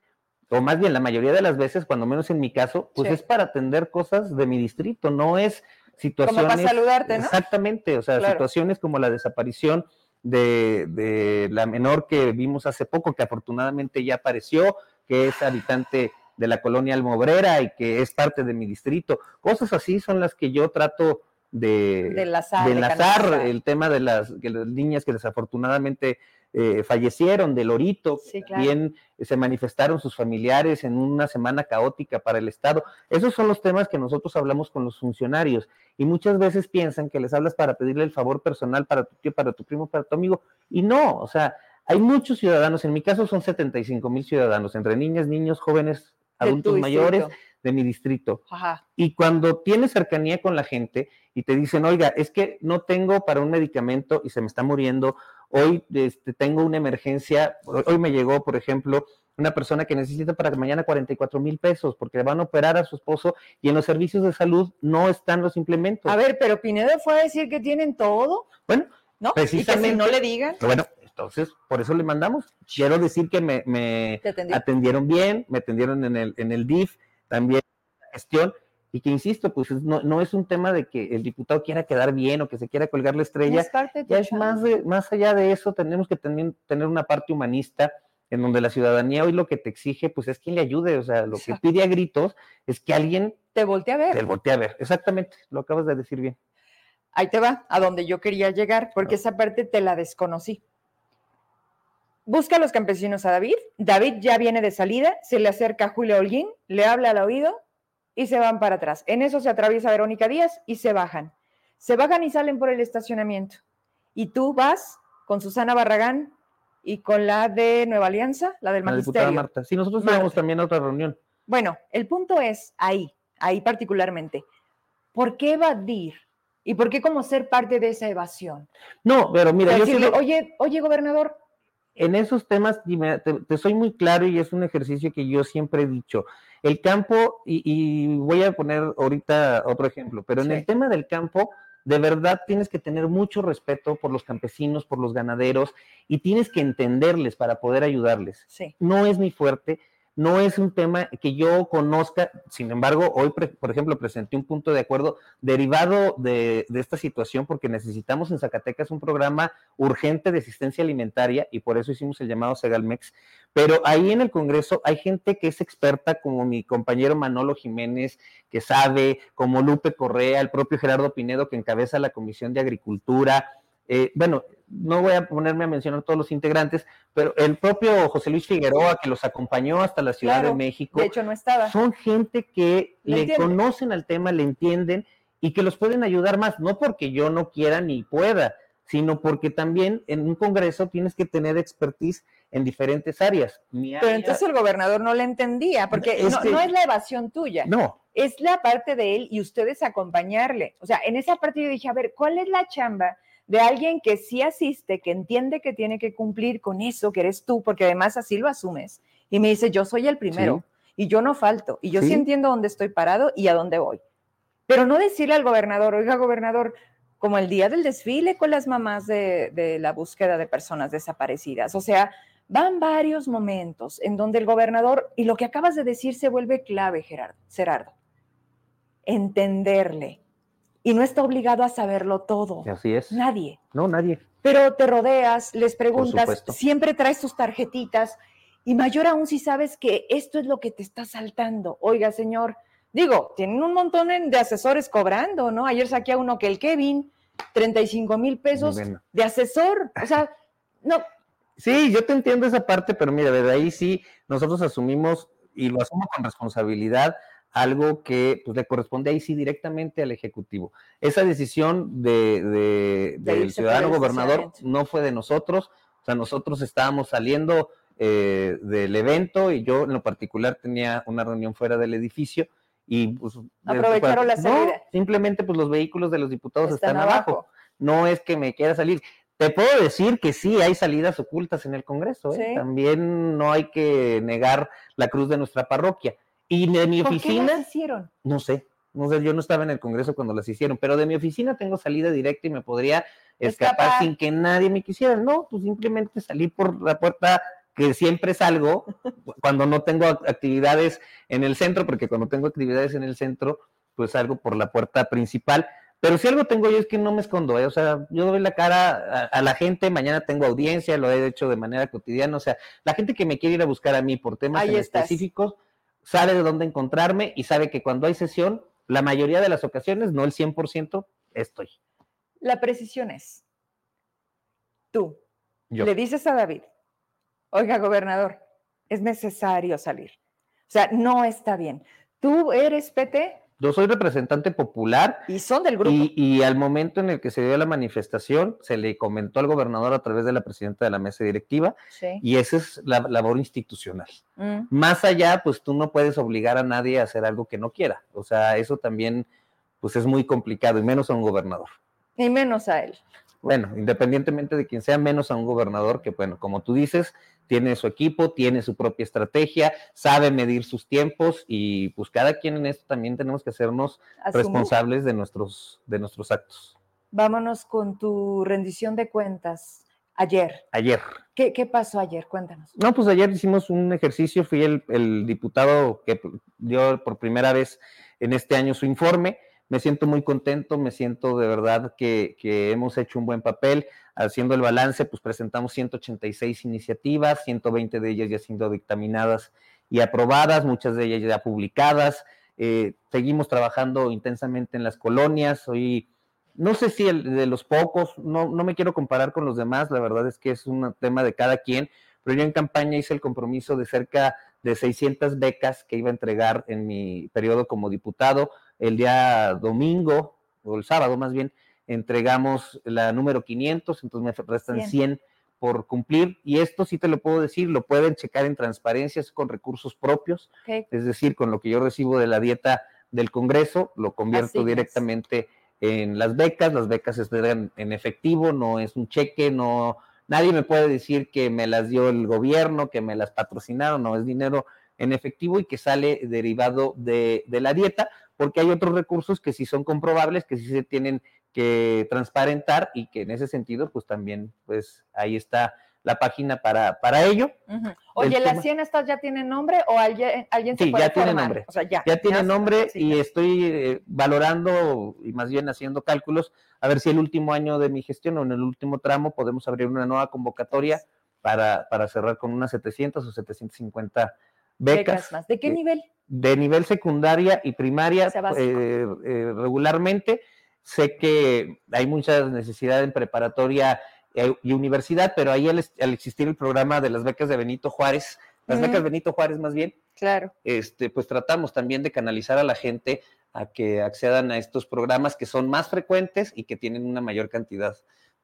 o más bien la mayoría de las veces, cuando menos en mi caso, pues es para atender cosas de mi distrito, no es situaciones. Como para saludarte, ¿no? Exactamente, o sea, situaciones como la desaparición de, de la menor que vimos hace poco, que afortunadamente ya apareció, que es habitante de la colonia Almobrera y que es parte de mi distrito. Cosas así son las que yo trato de, de enlazar, el tema de las, las niñas que desafortunadamente eh, fallecieron, del Lorito, bien se manifestaron sus familiares en una semana caótica para el Estado. Esos son los temas que nosotros hablamos con los funcionarios y muchas veces piensan que les hablas para pedirle el favor personal para tu tío, para tu primo, para tu amigo y no, o sea, hay muchos ciudadanos, en mi caso son 75 mil ciudadanos, entre niñas, niños, jóvenes, adultos mayores de mi distrito. Y cuando tienes cercanía con la gente y te dicen, oiga, es que no tengo para un medicamento y se me está muriendo, hoy este, tengo una emergencia, hoy me llegó, por ejemplo, una persona que necesita para mañana 44 mil pesos porque van a operar a su esposo y en los servicios de salud no están los implementos. A ver, pero Pinedo fue a decir que tienen todo. Bueno, ¿no? Precisamente. ¿Y no le digan. Bueno, entonces por eso le mandamos. Quiero decir que me, atendieron bien, me atendieron en el, en el DIF, también la gestión, y que insisto, pues no, no, es un tema de que el diputado quiera quedar bien o que se quiera colgar la estrella. Es ya es más, de, más allá de eso, tenemos que también tener una parte humanista en donde la ciudadanía hoy lo que te exige, pues es quien le ayude, o sea, lo que pide a gritos es que alguien te voltee a ver. Te voltee a ver, exactamente, lo acabas de decir bien. Ahí te va, a donde yo quería llegar, porque esa parte te la desconocí. Busca a los campesinos a David, David ya viene de salida, se le acerca a Julio Holguín, le habla al oído y se van para atrás. En eso se atraviesa Verónica Díaz y se bajan. Se bajan y salen por el estacionamiento. Y tú vas con Susana Barragán, y con la de Nueva Alianza, la del la Magisterio. Marta. Sí, nosotros tenemos también otra reunión. Bueno, el punto es ahí, ahí particularmente. ¿Por qué evadir? ¿Y por qué como ser parte de esa evasión? No, pero mira, yo decirle, oye, oye, gobernador. En esos temas, te, soy muy claro y es un ejercicio que yo siempre he dicho. El campo, y, voy a poner ahorita otro ejemplo, pero en el tema del campo, de verdad tienes que tener mucho respeto por los campesinos, por los ganaderos, y tienes que entenderles para poder ayudarles. Sí. No es mi fuerte, no es un tema que yo conozca, sin embargo, hoy, por ejemplo, presenté un punto de acuerdo derivado de, esta situación porque necesitamos en Zacatecas un programa urgente de asistencia alimentaria y por eso hicimos el llamado Segalmex, pero ahí en el Congreso hay gente que es experta, como mi compañero Manolo Jiménez, que sabe, como Lupe Correa, el propio Gerardo Pinedo, que encabeza la Comisión de Agricultura, eh, bueno, no voy a ponerme a mencionar todos los integrantes, pero el propio José Luis Figueroa, que los acompañó hasta la Ciudad de México, de hecho no estaba. son gente que le, conocen al tema, le entienden y que los pueden ayudar más, no porque yo no quiera ni pueda, sino porque también en un congreso tienes que tener expertise en diferentes áreas. Pero entonces el gobernador no le entendía, porque no, no, es la evasión tuya. No. Es la parte de él y ustedes acompañarle. O sea, en esa parte yo dije, a ver, ¿cuál es la chamba de alguien que sí asiste, que entiende que tiene que cumplir con eso, que eres tú, porque además así lo asumes. Y me dice, yo soy el primero y yo no falto y yo sí. entiendo dónde estoy parado y a dónde voy. Pero no decirle al gobernador, oiga, gobernador, como el día del desfile con las mamás de, de la búsqueda de personas desaparecidas. O sea, van varios momentos en donde el gobernador, y lo que acabas de decir se vuelve clave, Gerardo, Gerardo, entenderle, y no está obligado a saberlo todo. Así es. Nadie. No, nadie. Pero te rodeas, les preguntas, siempre traes tus tarjetitas y mayor aún si sabes que esto es lo que te está saltando. Oiga, señor, digo, tienen un montón de asesores cobrando, ¿no? Ayer saqué a uno que el Kevin, 35 mil pesos de asesor. O sea, no. Sí, yo te entiendo esa parte, pero mira, de ahí sí, nosotros asumimos y lo asumo con responsabilidad algo que pues, le corresponde ahí sí directamente al Ejecutivo. Esa decisión de, del ciudadano gobernador no fue de nosotros, o sea, nosotros estábamos saliendo eh, del evento y yo en lo particular tenía una reunión fuera del edificio y pues... Aprovecharon la salida. simplemente pues los vehículos de los diputados están, abajo. No es que me quiera salir. Te puedo decir que sí, hay salidas ocultas en el Congreso. ¿eh? También no hay que negar la cruz de nuestra parroquia y de mi oficina. ¿Por qué hicieron? No sé, no sé, yo no estaba en el Congreso cuando las hicieron, pero de mi oficina tengo salida directa y me podría escapar, sin que nadie me quisiera. No, pues simplemente salí por la puerta que siempre salgo <laughs> cuando no tengo actividades en el centro, porque cuando tengo actividades en el centro, pues salgo por la puerta principal. Pero si algo tengo yo es que no me escondo, ¿eh? o sea, yo doy la cara a, la gente, mañana tengo audiencia, lo he hecho de manera cotidiana, o sea, la gente que me quiere ir a buscar a mí por temas específicos, sabe de dónde encontrarme y sabe que cuando hay sesión, la mayoría de las ocasiones, no el 100%, estoy. La precisión es, tú le dices a David, oiga, gobernador, es necesario salir. O sea, no está bien. Tú eres PT, Yo soy representante popular. Y son del grupo. Y, al momento en el que se dio la manifestación, se le comentó al gobernador a través de la presidenta de la mesa directiva. Y esa es la labor institucional. Mm. Más allá, pues tú no puedes obligar a nadie a hacer algo que no quiera. O sea, eso también, pues es muy complicado, y menos a un gobernador. Y menos a él. Bueno, independientemente de quien sea, menos a un gobernador que, bueno, como tú dices, tiene su equipo, tiene su propia estrategia, sabe medir sus tiempos y pues cada quien en esto también tenemos que hacernos responsables de nuestros, de nuestros actos. Vámonos con tu rendición de cuentas. Ayer. Ayer. ¿Qué, ¿Qué, pasó ayer? Cuéntanos. No, pues ayer hicimos un ejercicio, fui el, el diputado que dio por primera vez en este año su informe me siento muy contento, me siento de verdad que, hemos hecho un buen papel. Haciendo el balance, pues presentamos 186 iniciativas, 120 de ellas ya siendo dictaminadas y aprobadas, muchas de ellas ya publicadas. Eh, seguimos trabajando intensamente en las colonias. Hoy, no sé si el, de los pocos, no, no me quiero comparar con los demás, la verdad es que es un tema de cada quien, pero yo en campaña hice el compromiso de cerca de 600 becas que iba a entregar en mi periodo como diputado el día domingo, o el sábado más bien, entregamos la número 500, entonces me restan 100. por cumplir. Y esto sí te lo puedo decir, lo pueden checar en transparencias con recursos propios, es decir, con lo que yo recibo de la dieta del Congreso, lo convierto directamente en las becas, las becas se entregan en efectivo, no es un cheque, no, nadie me puede decir que me las dio el gobierno, que me las patrocinaron, no, es dinero en efectivo y que sale derivado de, de la dieta, porque hay otros recursos que sí son comprobables, que sí se tienen que transparentar y que en ese sentido, pues también, pues ahí está la página para, para ello. Oye, ¿las 100 estas ya tienen nombre o alguien, alguien se puede ya tiene nombre. O sea, ya, ya tiene nombre y estoy eh, valorando y más bien haciendo cálculos a ver si el último año de mi gestión o en el último tramo podemos abrir una nueva convocatoria para, para cerrar con unas 700 o 750 becas. más. ¿De qué nivel? De nivel secundaria y primaria eh, eh, regularmente. Sé que hay mucha necesidad en preparatoria eh, y universidad, pero ahí al, existir el programa de las becas de Benito Juárez, las becas Benito Juárez más bien, claro. este, pues tratamos también de canalizar a la gente a que accedan a estos programas que son más frecuentes y que tienen una mayor cantidad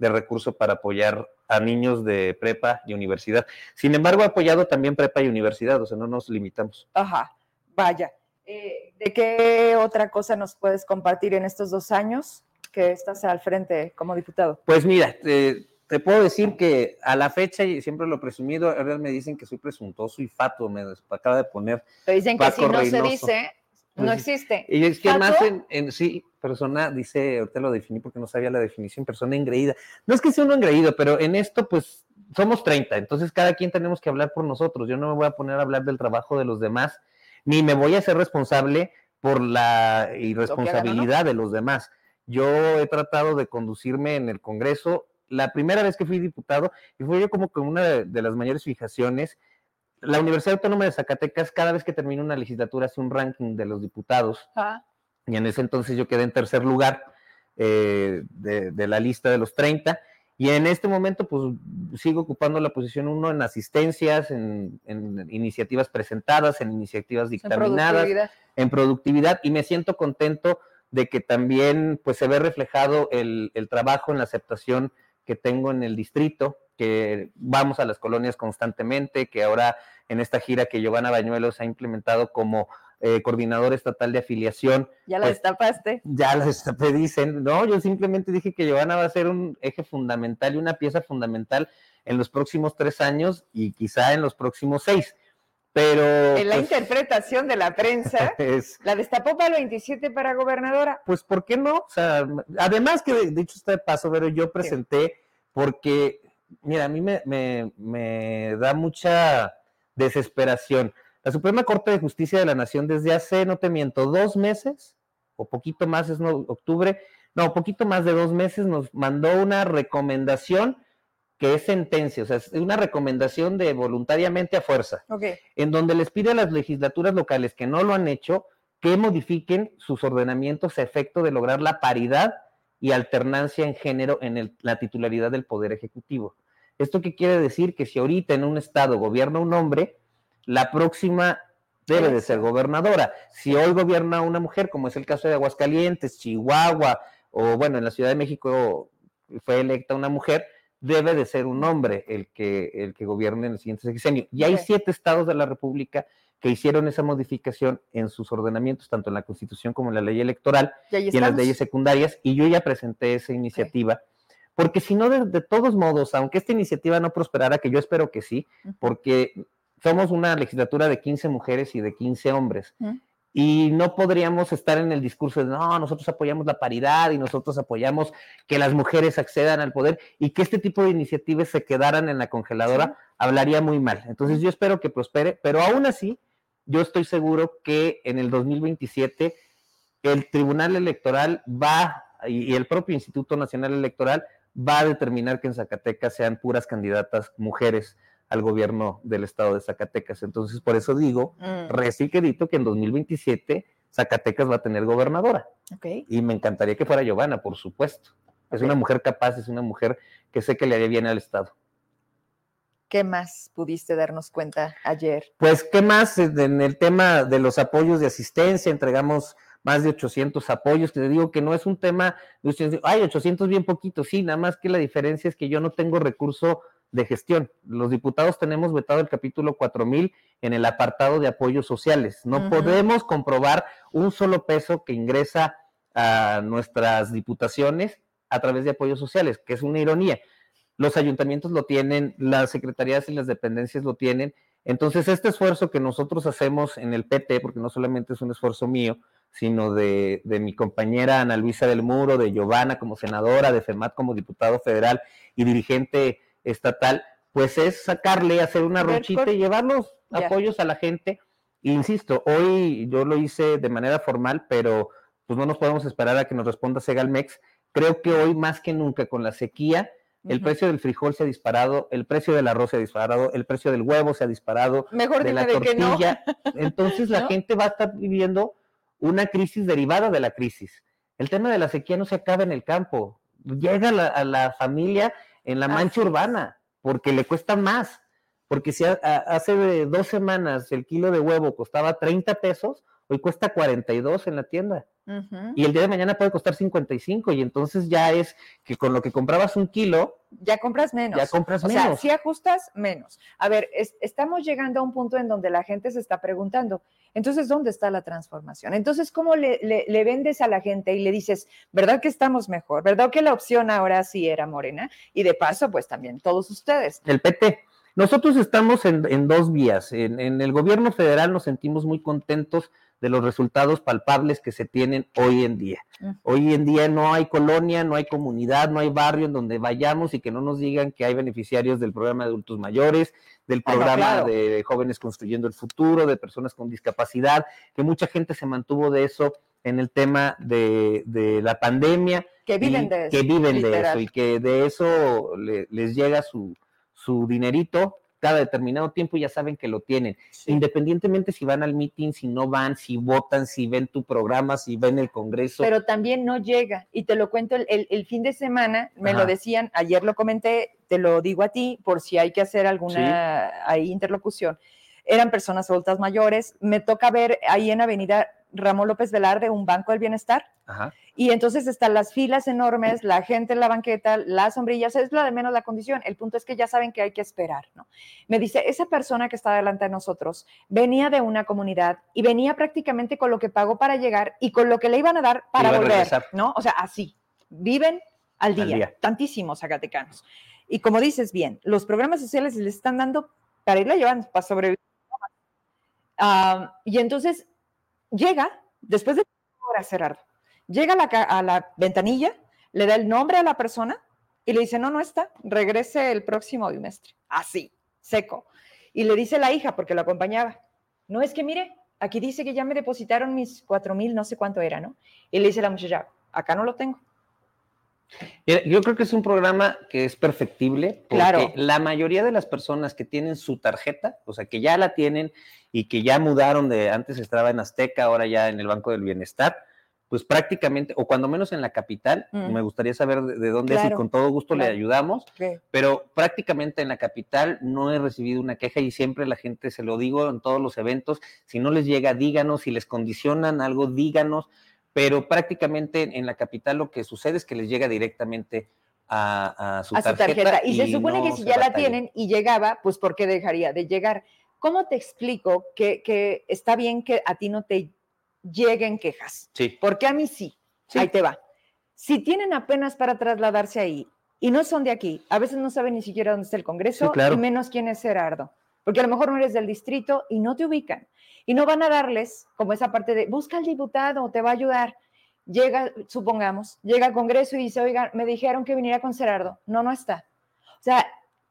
de recursos para apoyar a niños de prepa y universidad. Sin embargo, ha apoyado también prepa y universidad, o sea, no nos limitamos. Ajá, vaya. Eh, ¿De qué otra cosa nos puedes compartir en estos dos años que estás al frente como diputado? Pues mira, te, puedo decir que a la fecha, y siempre lo he presumido, ahora me dicen que soy presuntuoso y fato, me acaba de poner. Te dicen que si no se dice, no pues existe. Y es que más en, sí, persona, dice, ahorita lo definí porque no sabía la definición, persona engreída. No es que sea uno engreído, pero en esto, pues, somos 30, entonces cada quien tenemos que hablar por nosotros. Yo no me voy a poner a hablar del trabajo de los demás, ni me voy a ser responsable por la irresponsabilidad de los demás. Yo he tratado de conducirme en el Congreso. La primera vez que fui diputado, y fue yo como con una de las mayores fijaciones, la Universidad Autónoma de Zacatecas, cada vez que termina una legislatura, hace un ranking de los diputados. Y en ese entonces yo quedé en tercer lugar eh, de, la lista de los 30. Y en este momento, pues sigo ocupando la posición uno en asistencias, en, iniciativas presentadas, en iniciativas dictaminadas, en productividad. y me siento contento de que también pues se ve reflejado el, el trabajo en la aceptación que tengo en el distrito, que vamos a las colonias constantemente, que ahora en esta gira que Giovanna Bañuelos ha implementado como eh, coordinador estatal de afiliación. Ya la pues, destapaste. Ya la destapé, dicen. No, yo simplemente dije que Giovanna va a ser un eje fundamental y una pieza fundamental en los próximos tres años y quizá en los próximos seis. Pero. En la pues, interpretación de la prensa, <laughs> la destapó para el 27 para gobernadora. Pues, ¿por qué no? O sea, además que, dicho este paso, pero yo presenté porque mira, a mí me, da mucha desesperación. La Suprema Corte de Justicia de la Nación desde hace, no te miento, dos meses, o poquito más, es no, octubre, no, poquito más de dos meses, nos mandó una recomendación que es sentencia, o sea, es una recomendación de voluntariamente a fuerza, en donde les pide a las legislaturas locales que no lo han hecho que modifiquen sus ordenamientos a efecto de lograr la paridad y alternancia en género en la titularidad del Poder Ejecutivo. ¿Esto qué quiere decir? Que si ahorita en un estado gobierna un hombre, la próxima debe de ser gobernadora. Si hoy gobierna una mujer, como es el caso de Aguascalientes, Chihuahua, o bueno, en la Ciudad de México fue electa una mujer, debe de ser un hombre el que, el que gobierne en el siguiente sexenio. Y hay siete estados de la República que hicieron esa modificación en sus ordenamientos, tanto en la Constitución como en la ley electoral y, en las leyes secundarias, y yo ya presenté esa iniciativa. Porque si no, de, todos modos, aunque esta iniciativa no prosperara, que yo espero que sí, porque somos una legislatura de 15 mujeres y de 15 hombres, y no podríamos estar en el discurso de, no, nosotros apoyamos la paridad y nosotros apoyamos que las mujeres accedan al poder y que este tipo de iniciativas se quedaran en la congeladora, hablaría muy mal. Entonces yo espero que prospere, pero aún así, yo estoy seguro que en el 2027 el Tribunal Electoral va y el propio Instituto Nacional Electoral va a determinar que en Zacatecas sean puras candidatas mujeres al gobierno del estado de Zacatecas. Entonces, por eso digo, mm. recién que en 2027 Zacatecas va a tener gobernadora. Y me encantaría que fuera Giovanna, por supuesto. Es una mujer capaz, es una mujer que sé que le haría bien al Estado. ¿Qué más pudiste darnos cuenta ayer? Pues, ¿qué más? En el tema de los apoyos de asistencia, entregamos más de 800 apoyos, que te digo que no es un tema, hay 800 bien poquitos, sí, nada más que la diferencia es que yo no tengo recurso de gestión. Los diputados tenemos vetado el capítulo 4000 en el apartado de apoyos sociales. No podemos comprobar un solo peso que ingresa a nuestras diputaciones a través de apoyos sociales, que es una ironía. Los ayuntamientos lo tienen, las secretarías y las dependencias lo tienen. Entonces, este esfuerzo que nosotros hacemos en el PT, porque no solamente es un esfuerzo mío, sino de, de, mi compañera Ana Luisa del Muro, de Giovanna como senadora, de FEMAT como diputado federal y dirigente estatal, pues es sacarle, hacer una rochita y llevar los apoyos a la gente. insisto, hoy yo lo hice de manera formal, pero pues no nos podemos esperar a que nos responda Segalmex. Creo que hoy más que nunca con la sequía, el precio del frijol se ha disparado, el precio del arroz se ha disparado, el precio del huevo se ha disparado, Mejor de la tortilla. Entonces la <laughs> gente va a estar viviendo una crisis derivada de la crisis. El tema de la sequía no se acaba en el campo, llega a la familia en la mancha urbana, porque le cuesta más. Porque si hace dos semanas el kilo de huevo costaba 30 pesos, hoy cuesta 42 en la tienda. Y el día de mañana puede costar 55 y entonces ya es que con lo que comprabas un kilo... Ya compras menos. Ya compras o menos. sea, si ajustas menos. A ver, estamos llegando a un punto en donde la gente se está preguntando, entonces, ¿dónde está la transformación? Entonces, ¿cómo le, le vendes a la gente y le dices, ¿verdad que estamos mejor? ¿Verdad que la opción ahora sí era Morena? Y de paso, pues también todos ustedes. El PT. Nosotros estamos en, dos vías. En, el gobierno federal nos sentimos muy contentos de los resultados palpables que se tienen hoy en día. Hoy en día no hay colonia, no hay comunidad, no hay barrio en donde vayamos y que no nos digan que hay beneficiarios del programa de adultos mayores, del programa de jóvenes construyendo el futuro, de personas con discapacidad, que mucha gente se mantuvo de eso en el tema de, la pandemia. Que viven de eso. Que viven de eso y que de eso les llega su, su dinerito cada determinado tiempo ya saben que lo tienen. Independientemente si van al meeting, si no van, si votan, si ven tu programa, si ven el Congreso. Pero también no llega. Y te lo cuento el, fin de semana, me lo decían, ayer lo comenté, te lo digo a ti, por si hay que hacer alguna interlocución. Eran personas adultas mayores. Me toca ver ahí en Avenida Ramón López Velarde, un banco del bienestar. Y entonces están las filas enormes, la gente en la banqueta, las sombrillas, es lo de menos la condición. El punto es que ya saben que hay que esperar, ¿no? Me dice, esa persona que está delante de nosotros venía de una comunidad y venía prácticamente con lo que pagó para llegar y con lo que le iban a dar para volver, ¿no? O sea, así, viven al día, tantísimos zacatecanos. Y como dices bien, los programas sociales les están dando para irla llevando, para sobrevivir. Ah, y entonces llega, después de horas, Gerardo, llega a la, ventanilla, le da el nombre a la persona y le dice, no, no está, regrese el próximo bimestre. Así, seco. Y le dice la hija, porque lo acompañaba, no es que mire, aquí dice que ya me depositaron mis cuatro mil, no sé cuánto era, ¿no? Y le dice la muchacha, acá no lo tengo. Yo creo que es un programa que es perfectible porque claro. la mayoría de las personas que tienen su tarjeta, o sea, que ya la tienen y que ya mudaron de antes estaba en Azteca, ahora ya en el Banco del Bienestar, pues prácticamente, o cuando menos en la capital, Mm. me gustaría saber de, de dónde es y con todo gusto claro. le ayudamos, pero prácticamente en la capital no he recibido una queja y siempre la gente se lo digo en todos los eventos, si no les llega, díganos, si les condicionan algo, díganos, pero prácticamente en la capital lo que sucede es que les llega directamente a, a su, a su tarjeta, tarjeta. Y, se supone no que si ya la tienen y llegaba, pues ¿por qué dejaría de llegar? ¿Cómo te explico que, que está bien que a ti no te lleguen quejas? Sí, Porque a mí sí. Sí. Ahí te va. Si tienen apenas para trasladarse ahí y no son de aquí, a veces no saben ni siquiera dónde está el Congreso Sí, claro. y menos quién es Gerardo. Porque a lo mejor no eres del distrito y no te ubican. Y no van a darles como esa parte de busca al diputado, te va a ayudar. Llega, supongamos, llega al Congreso y dice, oiga, me dijeron que viniera con Gerardo. No, no está. O sea,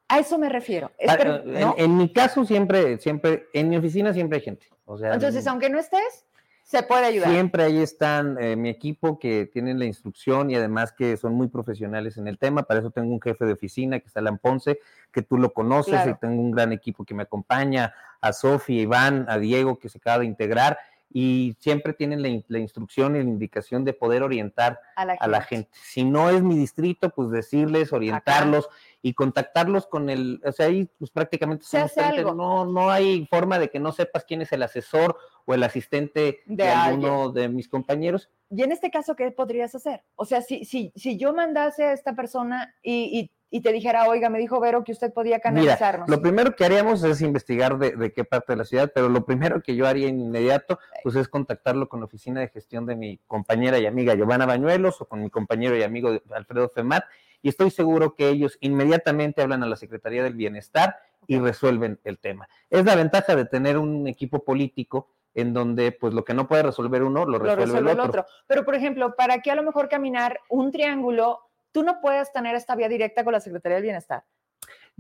a eso me refiero. Es Ah, en, ¿no? en mi caso siempre, siempre, en mi oficina siempre hay gente. O sea, Entonces, aunque no estés, se puede ayudar. Siempre ahí están eh, mi equipo que tienen la instrucción y además que son muy profesionales en el tema. Para eso tengo un jefe de oficina que está Alan Ponce, que tú lo conoces, Claro. y tengo un gran equipo que me acompaña, a Sofía, a Iván, a Diego, que se acaba de integrar, y siempre tienen la, la instrucción y la indicación de poder orientar a la a la gente. Si no es mi distrito, pues decirles, orientarlos y contactarlos con el, o sea, ahí pues prácticamente Se hace 30, algo. no, no hay forma de que no sepas quién es el asesor o el asistente de, De alguno de mis compañeros. Y en este caso, ¿qué podrías hacer? O sea, si, si, si yo mandase a esta persona y, y- y te dijera, oiga, me dijo Vero que usted podía Mira, canalizarnos. lo primero que haríamos es investigar de, de qué parte de la ciudad, pero lo primero que yo haría en inmediato, pues es contactarlo con la oficina de gestión de mi compañera y amiga Giovanna Bañuelos o con mi compañero y amigo Alfredo Femat, y estoy seguro que ellos inmediatamente hablan a la Secretaría del Bienestar y resuelven el tema. Es la ventaja de tener un equipo político en donde pues lo que no puede resolver uno lo lo resuelve, resuelve el otro. Pero, por ejemplo, ¿para qué a lo mejor caminar un triángulo? Tú no puedes tener esta vía directa con la Secretaría del Bienestar.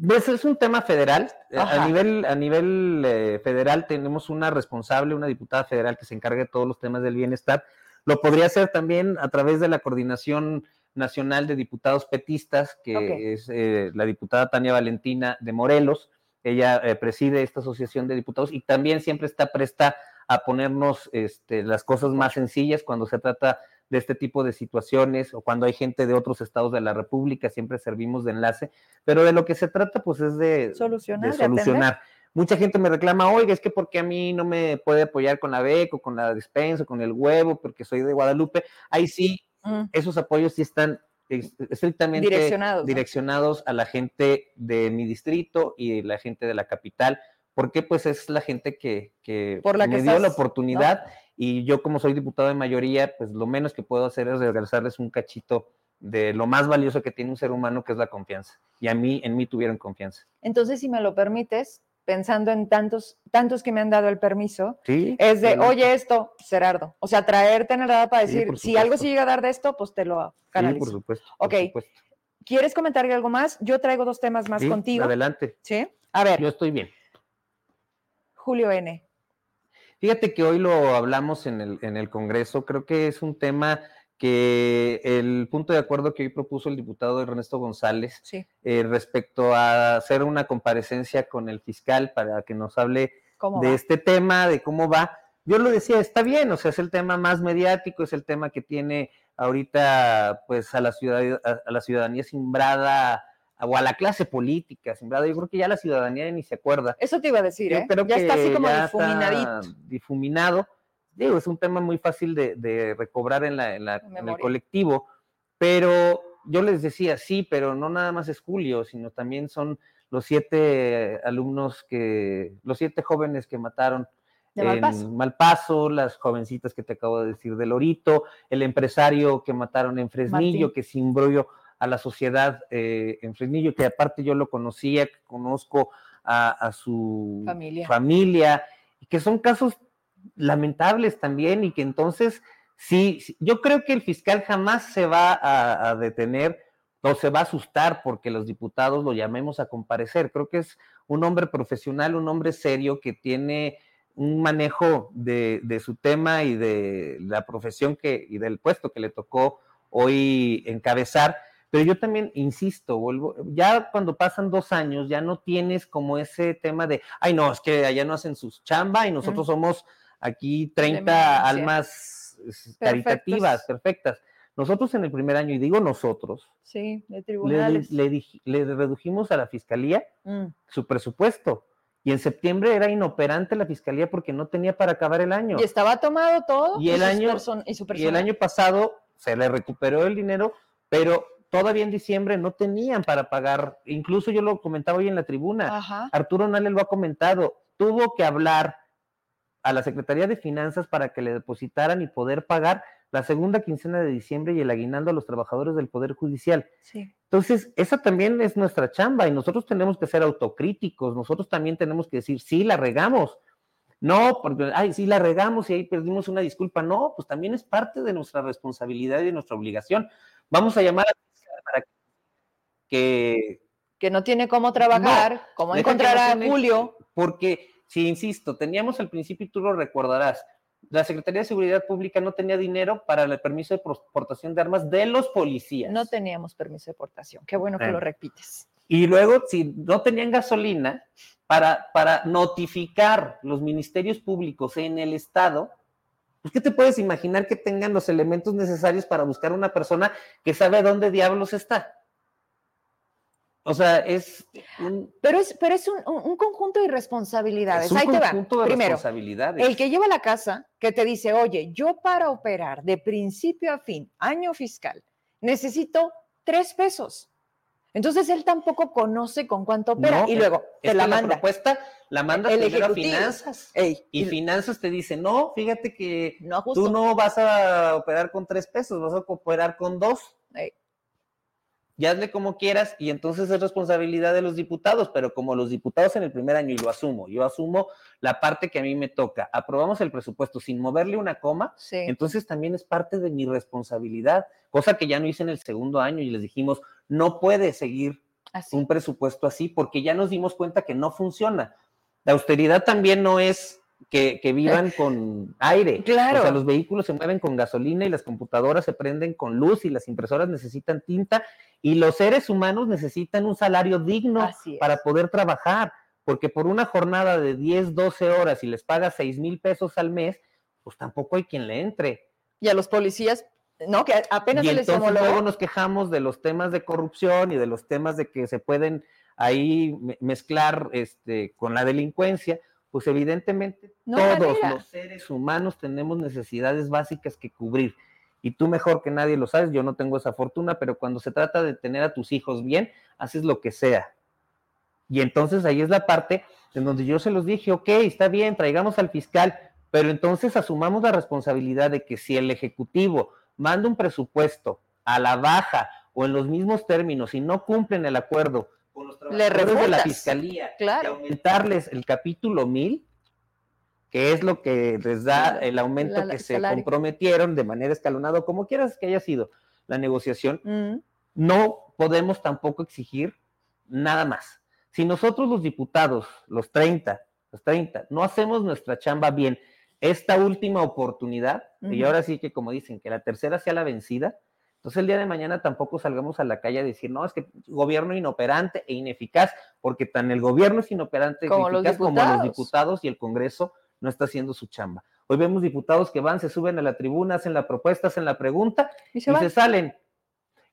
Pues es un tema federal. Eh, Ajá. A nivel, a nivel eh, federal tenemos una responsable, una diputada federal que se encarga de todos los temas del bienestar. Lo podría hacer también a través de la Coordinación Nacional de Diputados Petistas, que es eh, la diputada Tania Valentina de Morelos. Ella eh, preside esta asociación de diputados y también siempre está presta a ponernos este, las cosas más sencillas cuando se trata de este tipo de situaciones o cuando hay gente de otros estados de la República, siempre servimos de enlace, pero de lo que se trata pues es de, Solucionar, de de atender. solucionar. Mucha gente me reclama, oiga, es que porque a mí no me puede apoyar con la beca, o con la despensa, o con el huevo, porque soy de Guadalupe. Ahí sí, Mm, esos apoyos sí están estrictamente Direccionados, ¿no? direccionados a la gente de mi distrito y la gente de la capital, porque pues es la gente que, que Por la me que dio la oportunidad y yo como soy diputado de mayoría, pues lo menos que puedo hacer es regresarles un cachito de lo más valioso que tiene un ser humano, que es la confianza. Y a mí, en mí tuvieron confianza. Entonces, si me lo permites, pensando en tantos, tantos que me han dado el permiso, Sí. es de, adelante. oye, esto, Gerardo. O sea, traerte en el radar para Sí, decir, por si algo se llega a dar de esto, pues te lo Sí, canalizo. por supuesto. por Ok. supuesto. ¿Quieres comentar algo más? Yo traigo dos temas más Sí, contigo. Adelante. Sí. A ver, Yo estoy bien. Julio N. Fíjate que hoy lo hablamos en el, en el Congreso. Creo que es un tema que el punto de acuerdo que hoy propuso el diputado Ernesto González Sí. eh, respecto a hacer una comparecencia con el fiscal para que nos hable ¿Cómo de va? este tema, de cómo va. Yo lo decía, está bien, o sea, es el tema más mediático, es el tema que tiene ahorita pues a la ciudadanía, a, a la ciudadanía simbrada o a la clase política simbrada. Yo creo que ya la ciudadanía ni se acuerda. Eso te iba a decir, ¿eh? creo ya está así como difuminadito. difuminado. Digo, es un tema muy fácil de, de recobrar en, la, en, la- en el colectivo, pero yo les decía, sí, pero no nada más es Julio, sino también son los siete alumnos que, los siete jóvenes que mataron De en Malpaso. Malpaso, las jovencitas que te acabo de decir de Lorito, el empresario que mataron en Fresnillo, Martín. que simbró a la sociedad eh, en Fresnillo, que aparte yo lo conocía, que conozco a, a su Familia. familia, y que son casos lamentables también, y que entonces sí, sí, yo creo que el fiscal jamás se va a, a detener o se va a asustar porque los diputados lo llamemos a comparecer. Creo que es un hombre profesional, un hombre serio que tiene un manejo de, de su tema y de la profesión que, y del puesto que le tocó hoy encabezar. Pero yo también insisto, vuelvo, ya cuando pasan dos años, ya no tienes como ese tema de, ay, no, es que allá no hacen sus chamba y nosotros somos aquí 30 Eminencia. almas caritativas, perfectas. Nosotros en el primer año, y digo nosotros, sí, de tribunales. Le, redujimos a la fiscalía mm. su presupuesto. Y en septiembre era inoperante la fiscalía porque no tenía para acabar el año. Y estaba tomado todo. Y el, año, y, el año pasado se le recuperó el dinero, pero todavía en diciembre no tenían para pagar. Incluso yo lo comentaba hoy en la tribuna. Arturo Nale lo ha comentado. Tuvo que hablar a la Secretaría de Finanzas para que le depositaran y poder pagar la segunda quincena de diciembre y el aguinaldo a los trabajadores del Poder Judicial. Sí. Entonces, esa también es nuestra chamba y nosotros tenemos que ser autocríticos, nosotros también tenemos que decir, sí, la regamos. No, porque, ay, sí, la regamos y ahí perdimos una disculpa. No, pues también es parte de nuestra responsabilidad y de nuestra obligación. Vamos a llamar a para que... Que no tiene cómo trabajar, cómo encontrar a Julio. Porque, si insisto, teníamos al principio, y tú lo recordarás, la Secretaría de Seguridad Pública no tenía dinero para el permiso de portación de armas de los policías. No teníamos permiso de portación. Qué bueno que lo repites. Y luego, si no tenían gasolina, para, para notificar los ministerios públicos en el Estado, pues, ¿qué te puedes imaginar que tengan los elementos necesarios para buscar una persona que sabe dónde diablos está? O sea, es un... Pero es, pero es un, conjunto de responsabilidades. un Ahí te va. De Primero, responsabilidades. el que lleva la casa, que te dice, oye, yo para operar de principio a fin, año fiscal, necesito tres pesos. Entonces él tampoco conoce con cuánto opera y luego te la manda. La propuesta la manda primero a finanzas. Y, finanzas te dice, no, fíjate que tú no vas a operar con tres pesos, vas a operar con dos y hazle como quieras, y entonces es responsabilidad de los diputados, pero como los diputados en el primer año, y lo asumo, yo asumo la parte que a mí me toca, aprobamos el presupuesto sin moverle una coma, entonces también es parte de mi responsabilidad, cosa que ya no hice en el segundo año y les dijimos, no puede seguir un presupuesto así, porque ya nos dimos cuenta que no funciona. La austeridad también no es que, vivan <laughs> con aire. Claro. O sea, los vehículos se mueven con gasolina y las computadoras se prenden con luz y las impresoras necesitan tinta y los seres humanos necesitan un salario digno para poder trabajar, porque por una jornada de 10, 12 horas y les paga 6 mil pesos al mes, pues tampoco hay quien le entre. Y a los policías, no, que apenas y se les entonces luego nos quejamos de los temas de corrupción y de los temas de que se pueden ahí mezclar este, con la delincuencia, pues evidentemente todos los seres humanos tenemos necesidades básicas que cubrir. Y tú mejor que nadie lo sabes, yo no tengo esa fortuna, pero cuando se trata de tener a tus hijos bien, haces lo que sea. Y entonces ahí es la parte en donde yo se los dije, ok, está bien, traigamos al fiscal, pero entonces asumamos la responsabilidad de que si el Ejecutivo manda un presupuesto a la baja o en los mismos términos y no cumplen el acuerdo con los trabajadores de la Fiscalía claro. aumentarles el capítulo mil, que es lo que les da el aumento que se comprometieron de manera escalonada, como quieras que haya sido la negociación, mm. no podemos tampoco exigir nada más. Si nosotros los diputados, los 30, los 30, no hacemos nuestra chamba bien, esta última oportunidad, y ahora sí que como dicen, que la tercera sea la vencida, entonces el día de mañana tampoco salgamos a la calle a decir, no, es que gobierno inoperante e ineficaz, porque tan el gobierno es inoperante e ineficaz como los diputados y el Congreso no está haciendo su chamba. Hoy vemos diputados que van, se suben a la tribuna, hacen la propuesta, hacen la pregunta y se, salen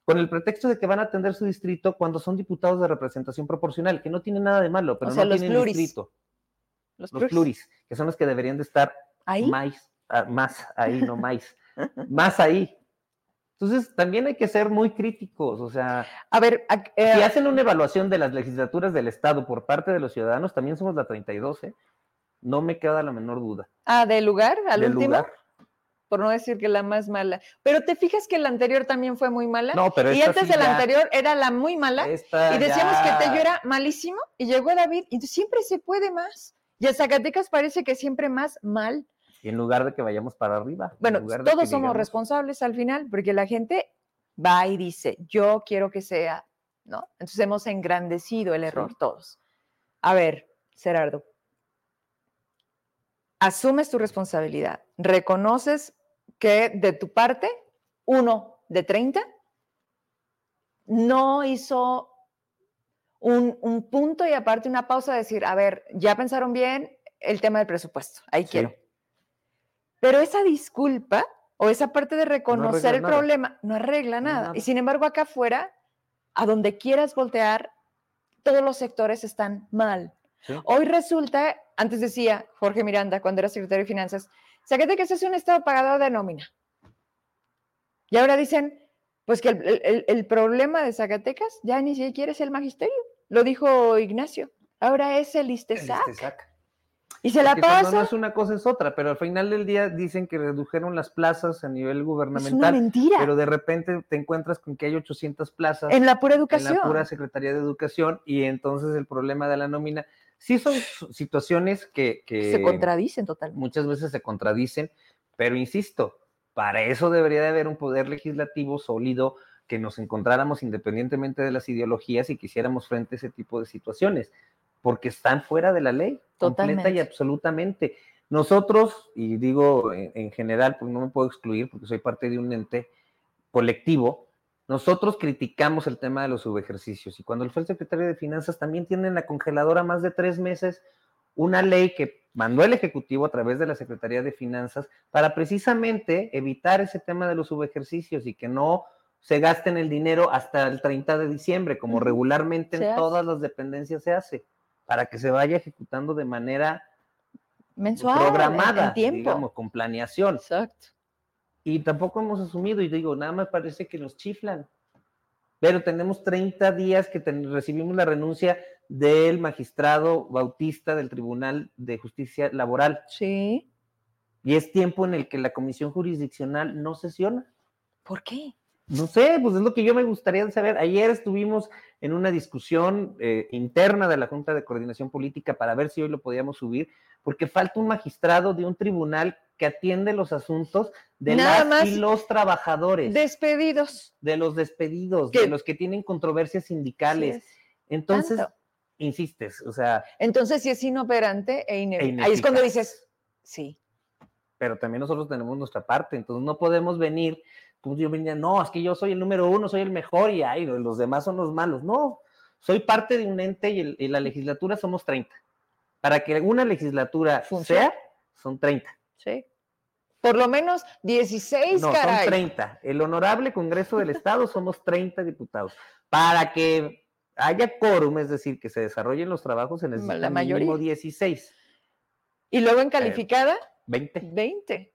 con el pretexto de que van a atender su distrito cuando son diputados de representación proporcional, que no tiene nada de malo, pero no tienen distrito. Los, pluris. que son los que deberían de estar ¿Ahí? Más, ah, más ahí, no más, <laughs> más ahí. Entonces, también hay que ser muy críticos, o sea, a ver, eh, si hacen una evaluación de las legislaturas del Estado por parte de los ciudadanos, también somos la 32, ¿eh? No me queda la menor duda. Ah, ¿del lugar al último? Por no decir que la más mala. Pero te fijas que la anterior también fue muy mala. No, pero Y antes de la anterior era la muy mala. y decíamos que Tello era malísimo. Y llegó David. Y siempre se puede más. Y en Zacatecas parece que siempre más mal. Y en lugar de que vayamos para arriba. Bueno, todos somos responsables al final, porque la gente va y dice, yo quiero que sea, ¿no? Entonces hemos engrandecido el error todos. A ver, Gerardo, asumes tu responsabilidad, reconoces que de tu parte, uno de 30 no hizo un, punto y aparte una pausa de decir, a ver, ya pensaron bien el tema del presupuesto, ahí quiero. Pero esa disculpa o esa parte de reconocer el problema, no arregla nada. Y sin embargo, acá afuera, a donde quieras voltear, todos los sectores están mal. Hoy resulta, antes decía Jorge Miranda, cuando era secretario de Finanzas, Zacatecas es un estado pagador de nómina. Y ahora dicen, pues que el, problema de Zacatecas ya ni siquiera es el magisterio, lo dijo Ignacio, ahora es el ISTESAC. Y se la pasa. No, es una cosa, es otra, pero al final del día dicen que redujeron las plazas a nivel gubernamental. Es una mentira. Pero de repente te encuentras con que hay 800 plazas. En la pura educación. En la pura Secretaría de Educación, y entonces el problema de la nómina. Sí son situaciones que, que se contradicen totalmente. Muchas veces se contradicen, pero insisto, para eso debería de haber un poder legislativo sólido que nos encontráramos independientemente de las ideologías y quisiéramos frente a ese tipo de situaciones porque están fuera de la ley, completa y absolutamente. Nosotros, y digo en, general, pues no me puedo excluir porque soy parte de un ente colectivo, nosotros criticamos el tema de los subejercicios y cuando él fue el secretario de Finanzas también tiene en la congeladora más de tres meses una ley que mandó el Ejecutivo a través de la Secretaría de Finanzas para precisamente evitar ese tema de los subejercicios y que no se gasten el dinero hasta el 30 de diciembre, como regularmente en todas las dependencias se hace para que se vaya ejecutando de manera mensual, programada, digamos, con planeación. Exacto. Y tampoco hemos asumido, y digo, nada más parece que nos chiflan. Pero tenemos 30 días que recibimos la renuncia del magistrado bautista del Tribunal de Justicia Laboral. Sí. Y es tiempo en el que la comisión jurisdiccional no sesiona. ¿Por qué? No sé, pues es lo que yo me gustaría saber. Ayer estuvimos en una discusión eh, interna de la Junta de Coordinación Política para ver si hoy lo podíamos subir, porque falta un magistrado de un tribunal que atiende los asuntos de las y los trabajadores. Despedidos. De los despedidos, de los que tienen controversias sindicales. Entonces, insistes, o sea. Entonces, si es inoperante e, e Ahí es cuando dices, sí. Pero también nosotros tenemos nuestra parte, entonces no podemos venir pues yo venía, no, es que yo soy el número uno, soy el mejor y ay, los demás son los malos. No, soy parte de un ente y, la legislatura somos 30. Para que una legislatura sea, son 30. Sí. Por lo menos 16, no, son 30. El honorable Congreso del Estado somos 30 diputados. Para que haya quórum, es decir, que se desarrollen los trabajos, en el mínimo 16. ¿Y luego en calificada? 20. 20.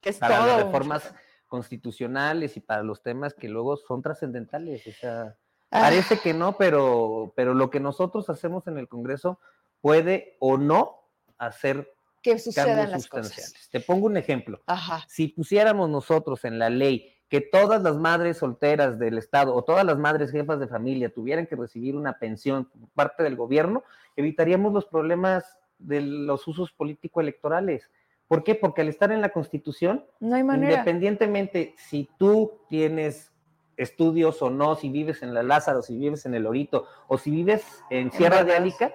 Que es Para Las reformas constitucionales y para los temas que luego son trascendentales. O sea, ah. parece que no, pero, pero lo que nosotros hacemos en el Congreso puede o no hacer que sucedan las cosas. Te pongo un ejemplo. Si pusiéramos nosotros en la ley que todas las madres solteras del Estado o todas las madres jefas de familia tuvieran que recibir una pensión por parte del gobierno, evitaríamos los problemas de los usos político-electorales. ¿Por qué? Porque al estar en la Constitución, no hay manera. independientemente si tú tienes estudios o no, si vives en la Lázaro, si vives en el Orito o si vives en Sierra de Álica,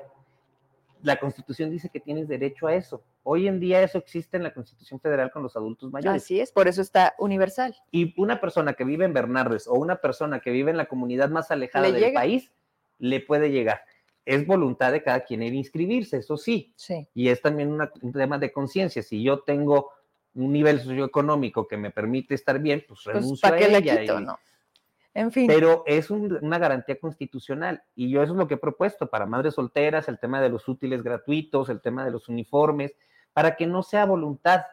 la Constitución dice que tienes derecho a eso. Hoy en día eso existe en la Constitución Federal con los adultos mayores. Así es, por eso está universal. Y una persona que vive en Bernardes o una persona que vive en la comunidad más alejada del país, le puede llegar es voluntad de cada quien ir a inscribirse, eso sí. sí. Y es también un tema de conciencia. Si yo tengo un nivel socioeconómico que me permite estar bien, pues, pues renuncio a ella. no. En fin. Pero es una garantía constitucional y yo eso es lo que he propuesto para madres solteras, el tema de los útiles gratuitos, el tema de los uniformes, para que no sea voluntad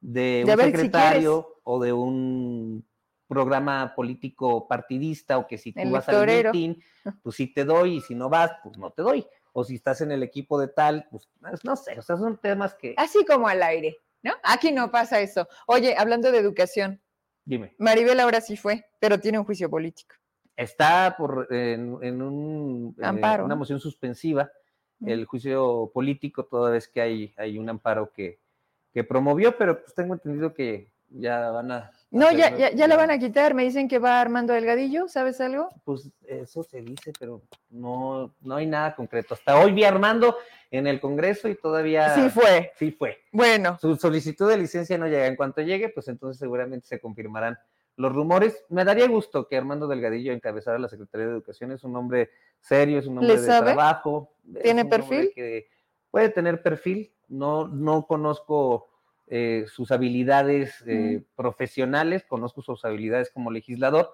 de, un secretario o de un programa político partidista o que si tú vas al meeting, pues sí te doy y si no vas, pues no te doy. O si estás en el equipo de tal, pues no sé, o sea, son temas que... Así como al aire, ¿no? Aquí no pasa eso. Oye, hablando de educación. Dime. Maribel ahora sí fue, pero tiene un juicio político. Está por, en, un, eh, amparo, una moción suspensiva, el juicio político, toda vez que hay, hay un amparo que, que promovió, pero pues tengo entendido que ya van a no, ya, ya, ya la van a quitar. Me dicen que va Armando Delgadillo, ¿sabes algo? Pues eso se dice, pero no, no hay nada concreto. Hasta hoy vi a Armando en el Congreso y todavía. Sí fue. Sí fue. Bueno. Su solicitud de licencia no llega. En cuanto llegue, pues entonces seguramente se confirmarán los rumores. Me daría gusto que Armando Delgadillo encabezara la Secretaría de Educación. Es un hombre serio, es un hombre de trabajo. ¿Tiene perfil? Que puede tener perfil. No, no conozco eh, sus habilidades eh, profesionales, conozco sus habilidades como legislador,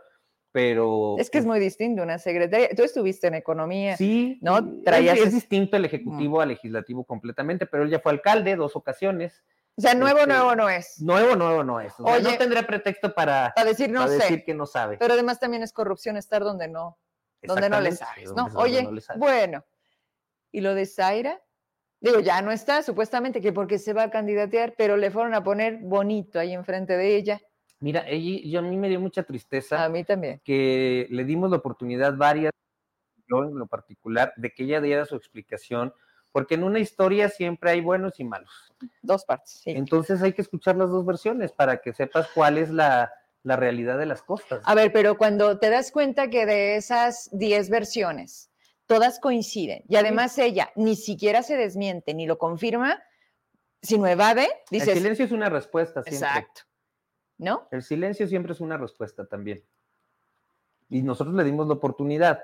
pero... Es que es pues muy distinto una secretaria. Tú estuviste en economía. Sí, ¿no? Traías... Es, distinto el ejecutivo al legislativo completamente, pero él ya fue alcalde dos ocasiones. O sea, nuevo, este, nuevo no es. Nuevo, nuevo no es. O no tendré pretexto para, decir no decir que no sabe. Pero además también es corrupción estar donde no, donde no le sabes, ¿no? Oye, bueno, ¿y lo de Zaira? Digo, ya no está, supuestamente que porque se va a candidatear, pero le fueron a poner bonito ahí enfrente de ella. Mira, ella, yo, a mí me dio mucha tristeza. A mí también. Que le dimos la oportunidad varias, yo en lo particular, de que ella diera su explicación, porque en una historia siempre hay buenos y malos. Dos partes, sí. Entonces hay que escuchar las dos versiones para que sepas cuál es la, la realidad de las cosas. A ver, pero cuando te das cuenta que de esas diez versiones, todas coinciden, y además ella ni siquiera se desmiente ni lo confirma, sino evade, dices... El silencio es una respuesta siempre. Exacto. ¿no? El silencio siempre es una respuesta también. Y nosotros le dimos la oportunidad.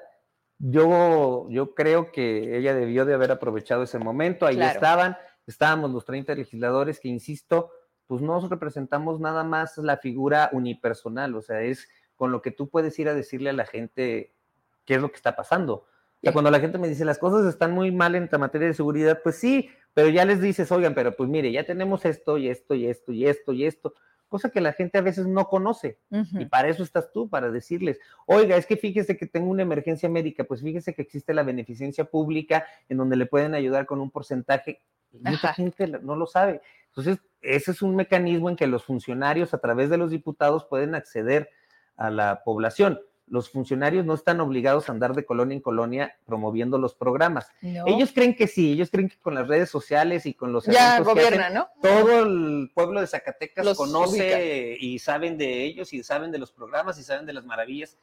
Yo, yo creo que ella debió de haber aprovechado ese momento. Ahí estaban, estábamos los 30 legisladores que, insisto, pues no representamos nada más la figura unipersonal, o sea, es con lo que tú puedes ir a decirle a la gente qué es lo que está pasando. O sea, cuando la gente me dice las cosas están muy mal en materia de seguridad, pues sí, pero ya les dices, oigan, pero pues mire, ya tenemos esto y esto y esto y esto y esto cosa que la gente a veces no conoce. Y para eso estás tú, para decirles, oiga, es que fíjese que tengo una emergencia médica, pues fíjese que existe la beneficencia pública en donde le pueden ayudar con un porcentaje. mucha gente no lo sabe. Entonces, ese es un mecanismo en que los funcionarios a través de los diputados pueden acceder a la población los funcionarios no están obligados a andar de colonia en colonia promoviendo los programas. Ellos creen que sí, ellos creen que con las redes sociales y con los ya gobierna, ¿no? Todo el pueblo de Zacatecas los conoce y saben de ellos y saben de los programas y saben de las maravillas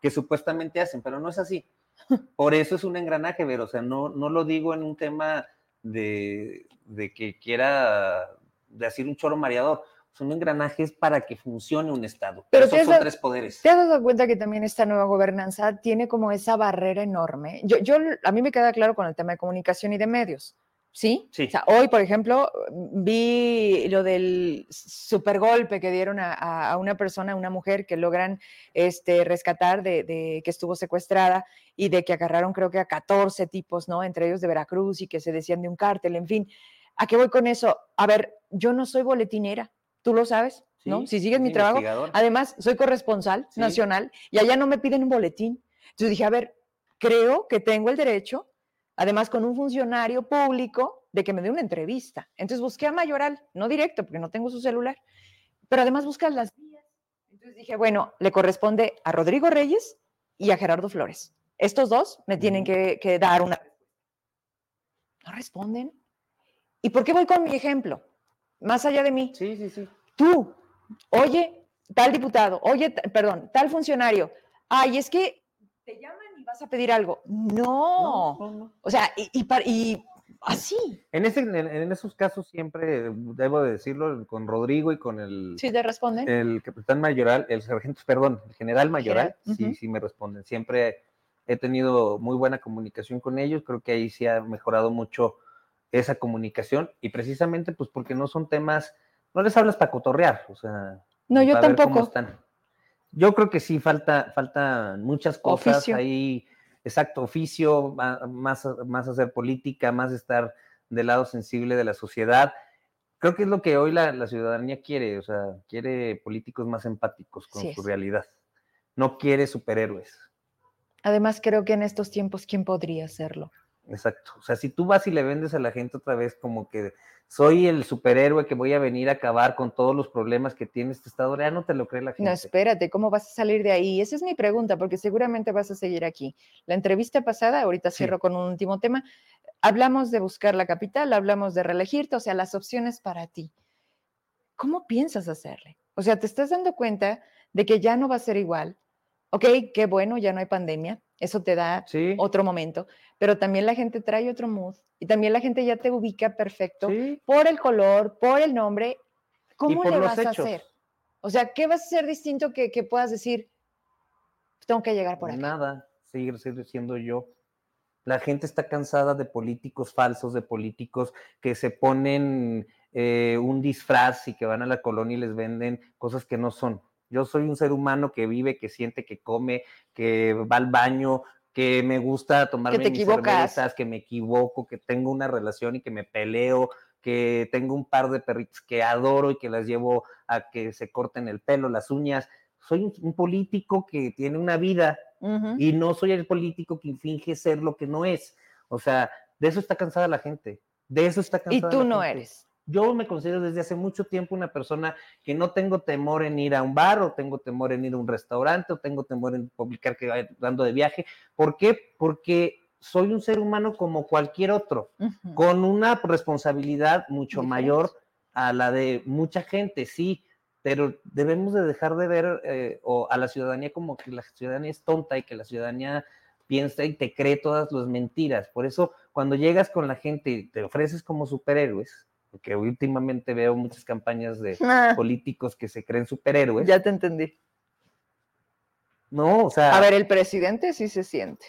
que supuestamente hacen, pero no es así. <laughs> Por eso es un engranaje, ver, o sea, no, no lo digo en un tema de, de que quiera decir un choro mareador son engranajes para que funcione un Estado. Pero esos son tres poderes. ¿Te has dado cuenta que también esta nueva gobernanza tiene como esa barrera enorme? Yo, yo, a mí me queda claro con el tema de comunicación y de medios. ¿Sí? Sí. O sea, hoy, por ejemplo, vi lo del supergolpe que dieron a, una persona, a una mujer que logran este, rescatar de, de, que estuvo secuestrada y de que agarraron creo que a 14 tipos, ¿no? Entre ellos de Veracruz y que se decían de un cártel, en fin. ¿A qué voy con eso? A ver, yo no soy boletinera tú lo sabes, ¿no? Si sigues mi trabajo. Además, soy corresponsal nacional y allá no me piden un boletín. Entonces dije, a ver, creo que tengo el derecho, además con un funcionario público, de que me dé una entrevista. Entonces busqué a Mayoral, no directo, porque no tengo su celular, pero además buscas las vías. Entonces dije, bueno, le corresponde a Rodrigo Reyes y a Gerardo Flores. Estos dos me tienen que, que dar una... No responden. ¿Y por qué voy con mi ejemplo? más allá de mí. Sí, sí, sí. Tú, oye, tal diputado, oye, perdón, tal funcionario. Ay, es que te llaman y vas a pedir algo. No. O sea, y, y, así. En, ese, en, esos casos siempre, debo decirlo, con Rodrigo y con el... Sí, te responden. El capitán mayoral, el sargento, perdón, el general mayoral, sí, sí me responden. Siempre he tenido muy buena comunicación con ellos, creo que ahí sí ha mejorado mucho esa comunicación y precisamente pues porque no son temas, no les hablas para cotorrear, o sea, no, yo tampoco. Yo creo que sí falta, falta muchas cosas ahí, exacto, oficio, más, más hacer política, más estar del lado sensible de la sociedad. Creo que es lo que hoy la, ciudadanía quiere, o sea, quiere políticos más empáticos con su realidad. No quiere superhéroes. Además, creo que en estos tiempos, ¿quién podría hacerlo? Exacto. O sea, si tú vas y le vendes a la gente otra vez como que soy el superhéroe que voy a venir a acabar con todos los problemas que tiene este estado, ya no te lo cree la gente. No, espérate, ¿cómo vas a salir de ahí? Esa es mi pregunta, porque seguramente vas a seguir aquí. La entrevista pasada, ahorita cierro con un último tema, hablamos de buscar la capital, hablamos de reelegirte, o sea, las opciones para ti. ¿Cómo piensas hacerle? O sea, ¿te estás dando cuenta de que ya no va a ser igual? Ok, qué bueno, ya no hay pandemia, eso te da otro momento, pero también la gente trae otro mood y también la gente ya te ubica perfecto por el color, por el nombre. ¿Cómo le vas a hacer? O sea, ¿qué vas a hacer distinto que, puedas decir, tengo que llegar por aquí? Nada, seguir siendo yo. La gente está cansada de políticos falsos, de políticos que se ponen eh, un disfraz y que van a la colonia y les venden cosas que no son. Yo soy un ser humano que vive, que siente, que come, que va al baño, que me gusta tomarme mis cervezas, que me equivoco, que tengo una relación y que me peleo, que tengo un par de perritos que adoro y que las llevo a que se corten el pelo, las uñas. Soy un, un político que tiene una vida y no soy el político que finge ser lo que no es. O sea, de eso está cansada la gente. De eso está Y cansada. tú la no gente. eres. Yo me considero desde hace mucho tiempo una persona que no tengo temor en ir a un bar o tengo temor en ir a un restaurante o tengo temor en publicar que vaya dando de viaje. ¿Por qué? Porque soy un ser humano como cualquier otro, con una responsabilidad mucho Diferente. mayor a la de mucha gente, sí, pero debemos de dejar de ver eh, o a la ciudadanía como que la ciudadanía es tonta y que la ciudadanía piensa y te cree todas las mentiras. Por eso, cuando llegas con la gente y te ofreces como superhéroes, porque últimamente veo muchas campañas de Ah, políticos que se creen superhéroes, ya te entendí. no, o sea, A ver, el presidente sí se siente.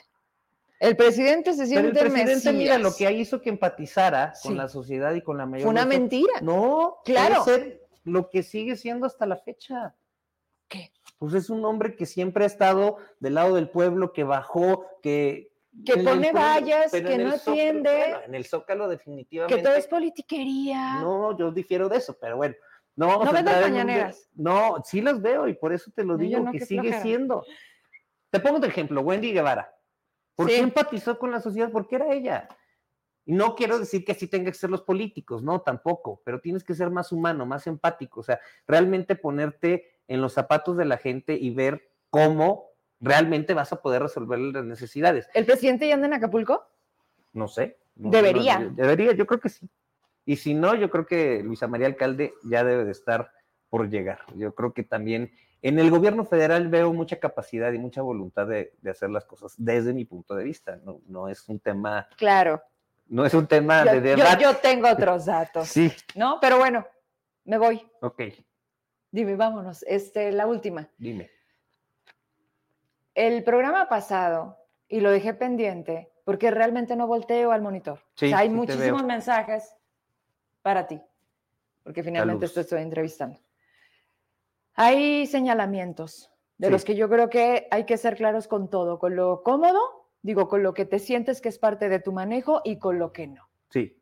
El presidente se pero siente el presidente, mira, lo que hizo que empatizara Sí. con la sociedad y con la mayor Fue una mentira. No, Claro. ser lo que sigue siendo hasta la fecha. ¿Qué? Pues es un hombre que siempre ha estado del lado del pueblo, que bajó, que... Que pone vallas, que no atiende. bueno, en el Zócalo definitivamente... Que todo es politiquería. No, yo difiero de eso, pero bueno. No, ¿No ves las mañaneras? No, sí las veo y por eso te lo No, digo, no, que sigue flojera. siendo. Te pongo de ejemplo, Wendy Guevara. ¿Por Sí. qué empatizó con la sociedad? Porque era ella. Y no quiero decir que así tengan que ser los políticos, no, tampoco, pero tienes que ser más humano, más empático, o sea, realmente ponerte en los zapatos de la gente y ver cómo realmente vas a poder resolver las necesidades. ¿El presidente ya anda en Acapulco? No sé. no- Debería. no, debería, yo creo que sí. Y si no, yo creo que Luisa María Alcalde ya debe de estar por llegar. Yo creo que también en el gobierno federal veo mucha capacidad y mucha voluntad de, de hacer las cosas desde mi punto de vista. No, no es un tema, Claro. no es un tema Yo, de yo- debate. yo tengo otros datos, Sí, ¿no? Pero bueno, me voy. ok, Dime, vámonos. Este, la última. dime. El programa pasado, y lo dejé pendiente, porque realmente no volteo al monitor. Sí, O sea, hay sí muchísimos mensajes para ti, porque finalmente te estoy entrevistando. Hay señalamientos de Sí. los que yo creo que hay que ser claros con todo, con lo cómodo, digo, con lo que te sientes que es parte de tu manejo y con lo que no. Sí.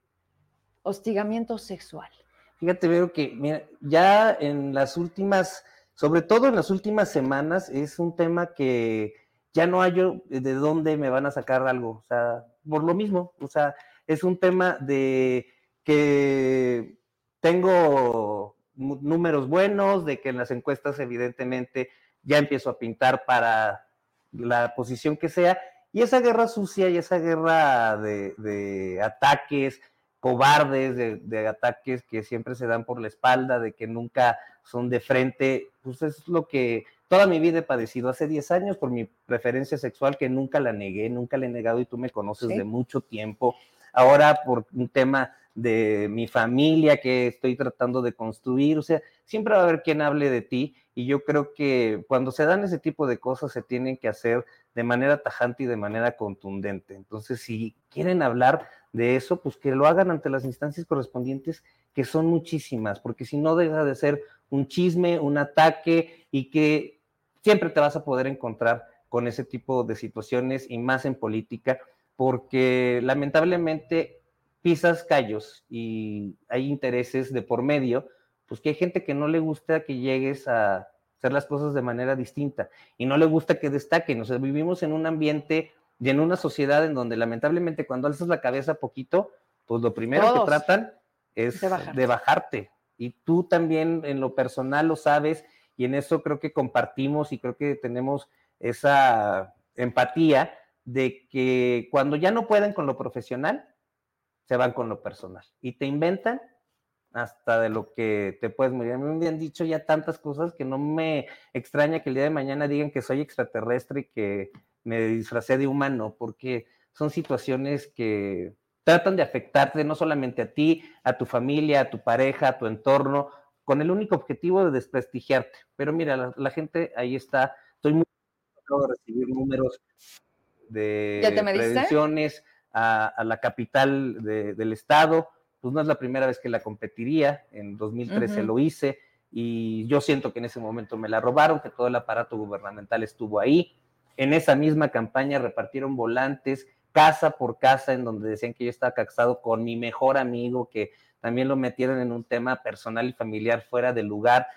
Hostigamiento sexual. Fíjate, veo que mira, ya en las últimas, sobre todo en las últimas semanas, es un tema que ya no hay yo de dónde me van a sacar algo. O sea, por lo mismo, o sea, es un tema de que tengo números buenos, de que en las encuestas evidentemente ya empiezo a pintar para la posición que sea, y esa guerra sucia y esa guerra de, ataques, cobardes, de, de ataques que siempre se dan por la espalda, de que nunca son de frente, pues es lo que toda mi vida he padecido. Hace 10 años por mi preferencia sexual que nunca la negué, nunca la he negado y tú me conoces Sí. de mucho tiempo. Ahora por un tema de mi familia que estoy tratando de construir, o sea, siempre va a haber quien hable de ti y yo creo que cuando se dan ese tipo de cosas se tienen que hacer de manera tajante y de manera contundente. Entonces, si quieren hablar de eso, pues que lo hagan ante las instancias correspondientes, que son muchísimas, porque si no deja de ser un chisme, un ataque y que siempre te vas a poder encontrar con ese tipo de situaciones y más en política, porque lamentablemente pisas callos y hay intereses de por medio, pues que hay gente que no le gusta que llegues a hacer las cosas de manera distinta y no le gusta que destaquen. O sea, vivimos en un ambiente y en una sociedad en donde lamentablemente cuando alzas la cabeza poquito, pues lo primero Todos. que tratan es de bajarte. Y tú también en lo personal lo sabes y en eso creo que compartimos y creo que tenemos esa empatía de que cuando ya no pueden con lo profesional, se van con lo personal y te inventan hasta de lo que te puedes morir. Me han dicho ya tantas cosas que no me extraña que el día de mañana digan que soy extraterrestre y que me disfracé de humano, porque son situaciones que tratan de afectarte no solamente a ti, a tu familia, a tu pareja, a tu entorno, con el único objetivo de desprestigiarte. Pero mira, la, la gente ahí está. Estoy muy acabo de recibir números de prevenciones a, a la capital de- del estado, pues no es la primera vez que la competiría, en 2013 lo hice y yo siento que en ese momento me la robaron, que todo el aparato gubernamental estuvo ahí. En esa misma campaña repartieron volantes casa por casa en donde decían que yo estaba casado con mi mejor amigo, que también lo metieron en un tema personal y familiar fuera del lugar.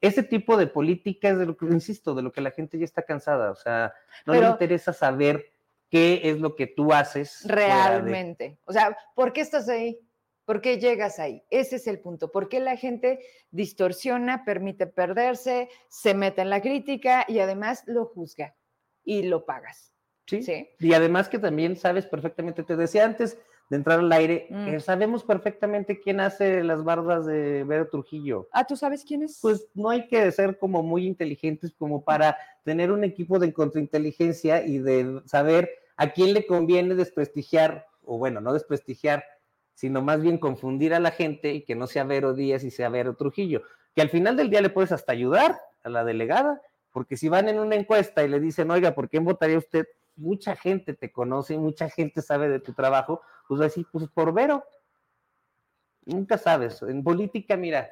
Ese tipo de política es de lo que, insisto, de lo que la gente ya está cansada. O sea, no le interesa saber qué es lo que tú haces. Realmente. O sea, ¿por qué estás ahí? ¿Por qué llegas ahí? Ese es el punto. ¿Por qué la gente distorsiona, permite perderse, se mete en la crítica y además lo juzga y lo pagas? Sí. ¿Sí? Y además que también sabes perfectamente, te decía antes de entrar al aire, mm. sabemos perfectamente quién hace las bardas de Vero Trujillo. Ah, ¿tú sabes quién es? Pues no hay que ser como muy inteligentes como para tener un equipo de contrainteligencia y de saber a quién le conviene desprestigiar, o bueno, no desprestigiar, sino más bien confundir a la gente y que no sea Vero Díaz y sea Vero Trujillo, que al final del día le puedes hasta ayudar a la delegada, porque si van en una encuesta y le dicen, oiga, ¿por qué votaría usted? Mucha gente te conoce, mucha gente sabe de tu trabajo, pues así, pues por Vero. Nunca sabes. En política, mira,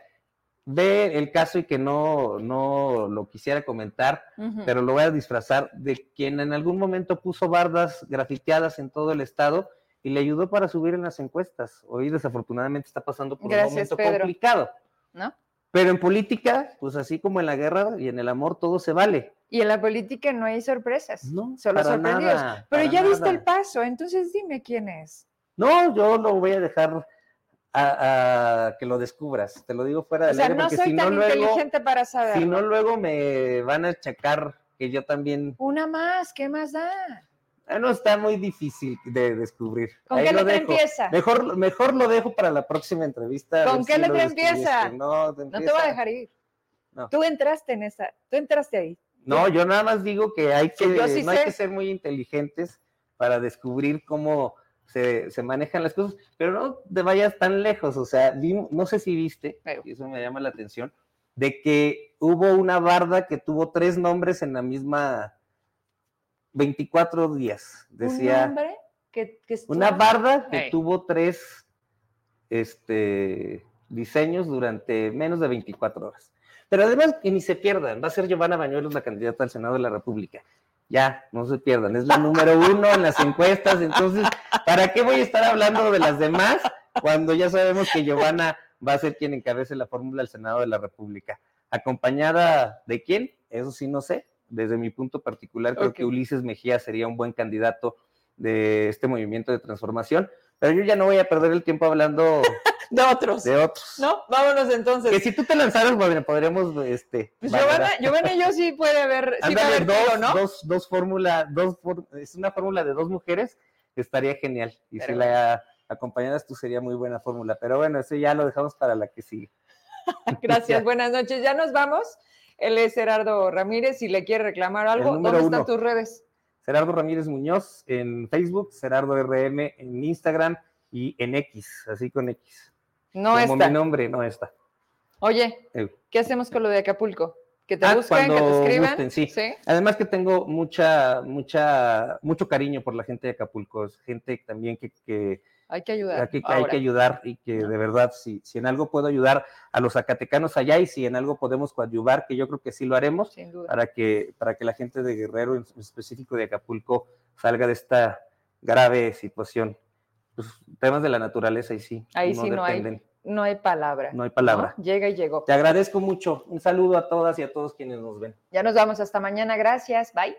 ve el caso y que no, no lo quisiera comentar, pero lo voy a disfrazar de quien en algún momento puso bardas grafiteadas en todo el estado y le ayudó para subir en las encuestas. Hoy desafortunadamente está pasando por un momento complicado. ¿No? Pero en política, pues así como en la guerra y en el amor, todo se vale. Y en la política no hay sorpresas, no, solo sorprendidos. Pero ya viste el paso, entonces dime quién es. No, yo lo voy a dejar a, que lo descubras. Te lo digo fuera de O sea, no soy tan inteligente para saberlo. Si no, luego me van a achacar que yo también. Una más, ¿qué más da? Ah, no está muy difícil de descubrir. ¿Con qué letra empieza? Mejor, mejor lo dejo para la próxima entrevista. ¿Con qué letra empieza? No, te, no te voy a dejar ir. Tú entraste en esa, tú entraste ahí. No, yo nada más digo que hay que, no hay que ser muy inteligentes para descubrir cómo se, manejan las cosas, pero no te vayas tan lejos. O sea, no sé si viste, y eso me llama la atención, de que hubo una barda que tuvo tres nombres en la misma 24 días. Decía. ¿Un nombre? Que, una barda que tuvo tres este, diseños durante menos de 24 horas. Pero además que ni se pierdan, va a ser Giovanna Bañuelos la candidata al Senado de la República. Ya, no se pierdan, es la número uno en las encuestas, entonces, ¿para qué voy a estar hablando de las demás cuando ya sabemos que Giovanna va a ser quien encabece la fórmula del Senado de la República? ¿Acompañada de quién? Eso sí no sé, desde mi punto particular, creo que Ulises Mejía sería un buen candidato de este movimiento de transformación, pero yo ya no voy a perder el tiempo hablando <laughs> de otros. De otros. ¿No? Vámonos entonces. Que si tú te lanzaras, bueno, podríamos, este. Pues Giovanna, Giovanna y yo sí puede haber, sí dos, ¿no? dos, dos fórmula, dos, es una fórmula de dos mujeres, estaría genial. Y si la acompañaras tú sería muy buena fórmula. Pero bueno, eso ya lo dejamos para la que sigue. <laughs> Gracias, <laughs> buenas noches. Ya nos vamos. Él es Gerardo Ramírez. Si le quiere reclamar algo, ¿dónde están tus redes? Gerardo Ramírez Muñoz en Facebook, Gerardo RM en Instagram y en X, así con X. No Como mi nombre, no está. Oye, ¿qué hacemos con lo de Acapulco? Que te ah, busquen, que te escriban. sí. Además que tengo mucha, mucha, mucho cariño por la gente de Acapulco. Es gente también que hay que ayudar. Hay, hay que ayudar y que de verdad, si, si en algo puedo ayudar a los zacatecanos allá y si en algo podemos coadyuvar, que yo creo que sí lo haremos, para que, para que la gente de Guerrero, en específico de Acapulco, salga de esta grave situación. Pues, temas de la naturaleza y sí. Ahí sí no hay, no hay palabra. No hay palabra. Llega y llegó. Te agradezco mucho. Un saludo a todas y a todos quienes nos ven. Ya nos vamos hasta mañana. Gracias. Bye.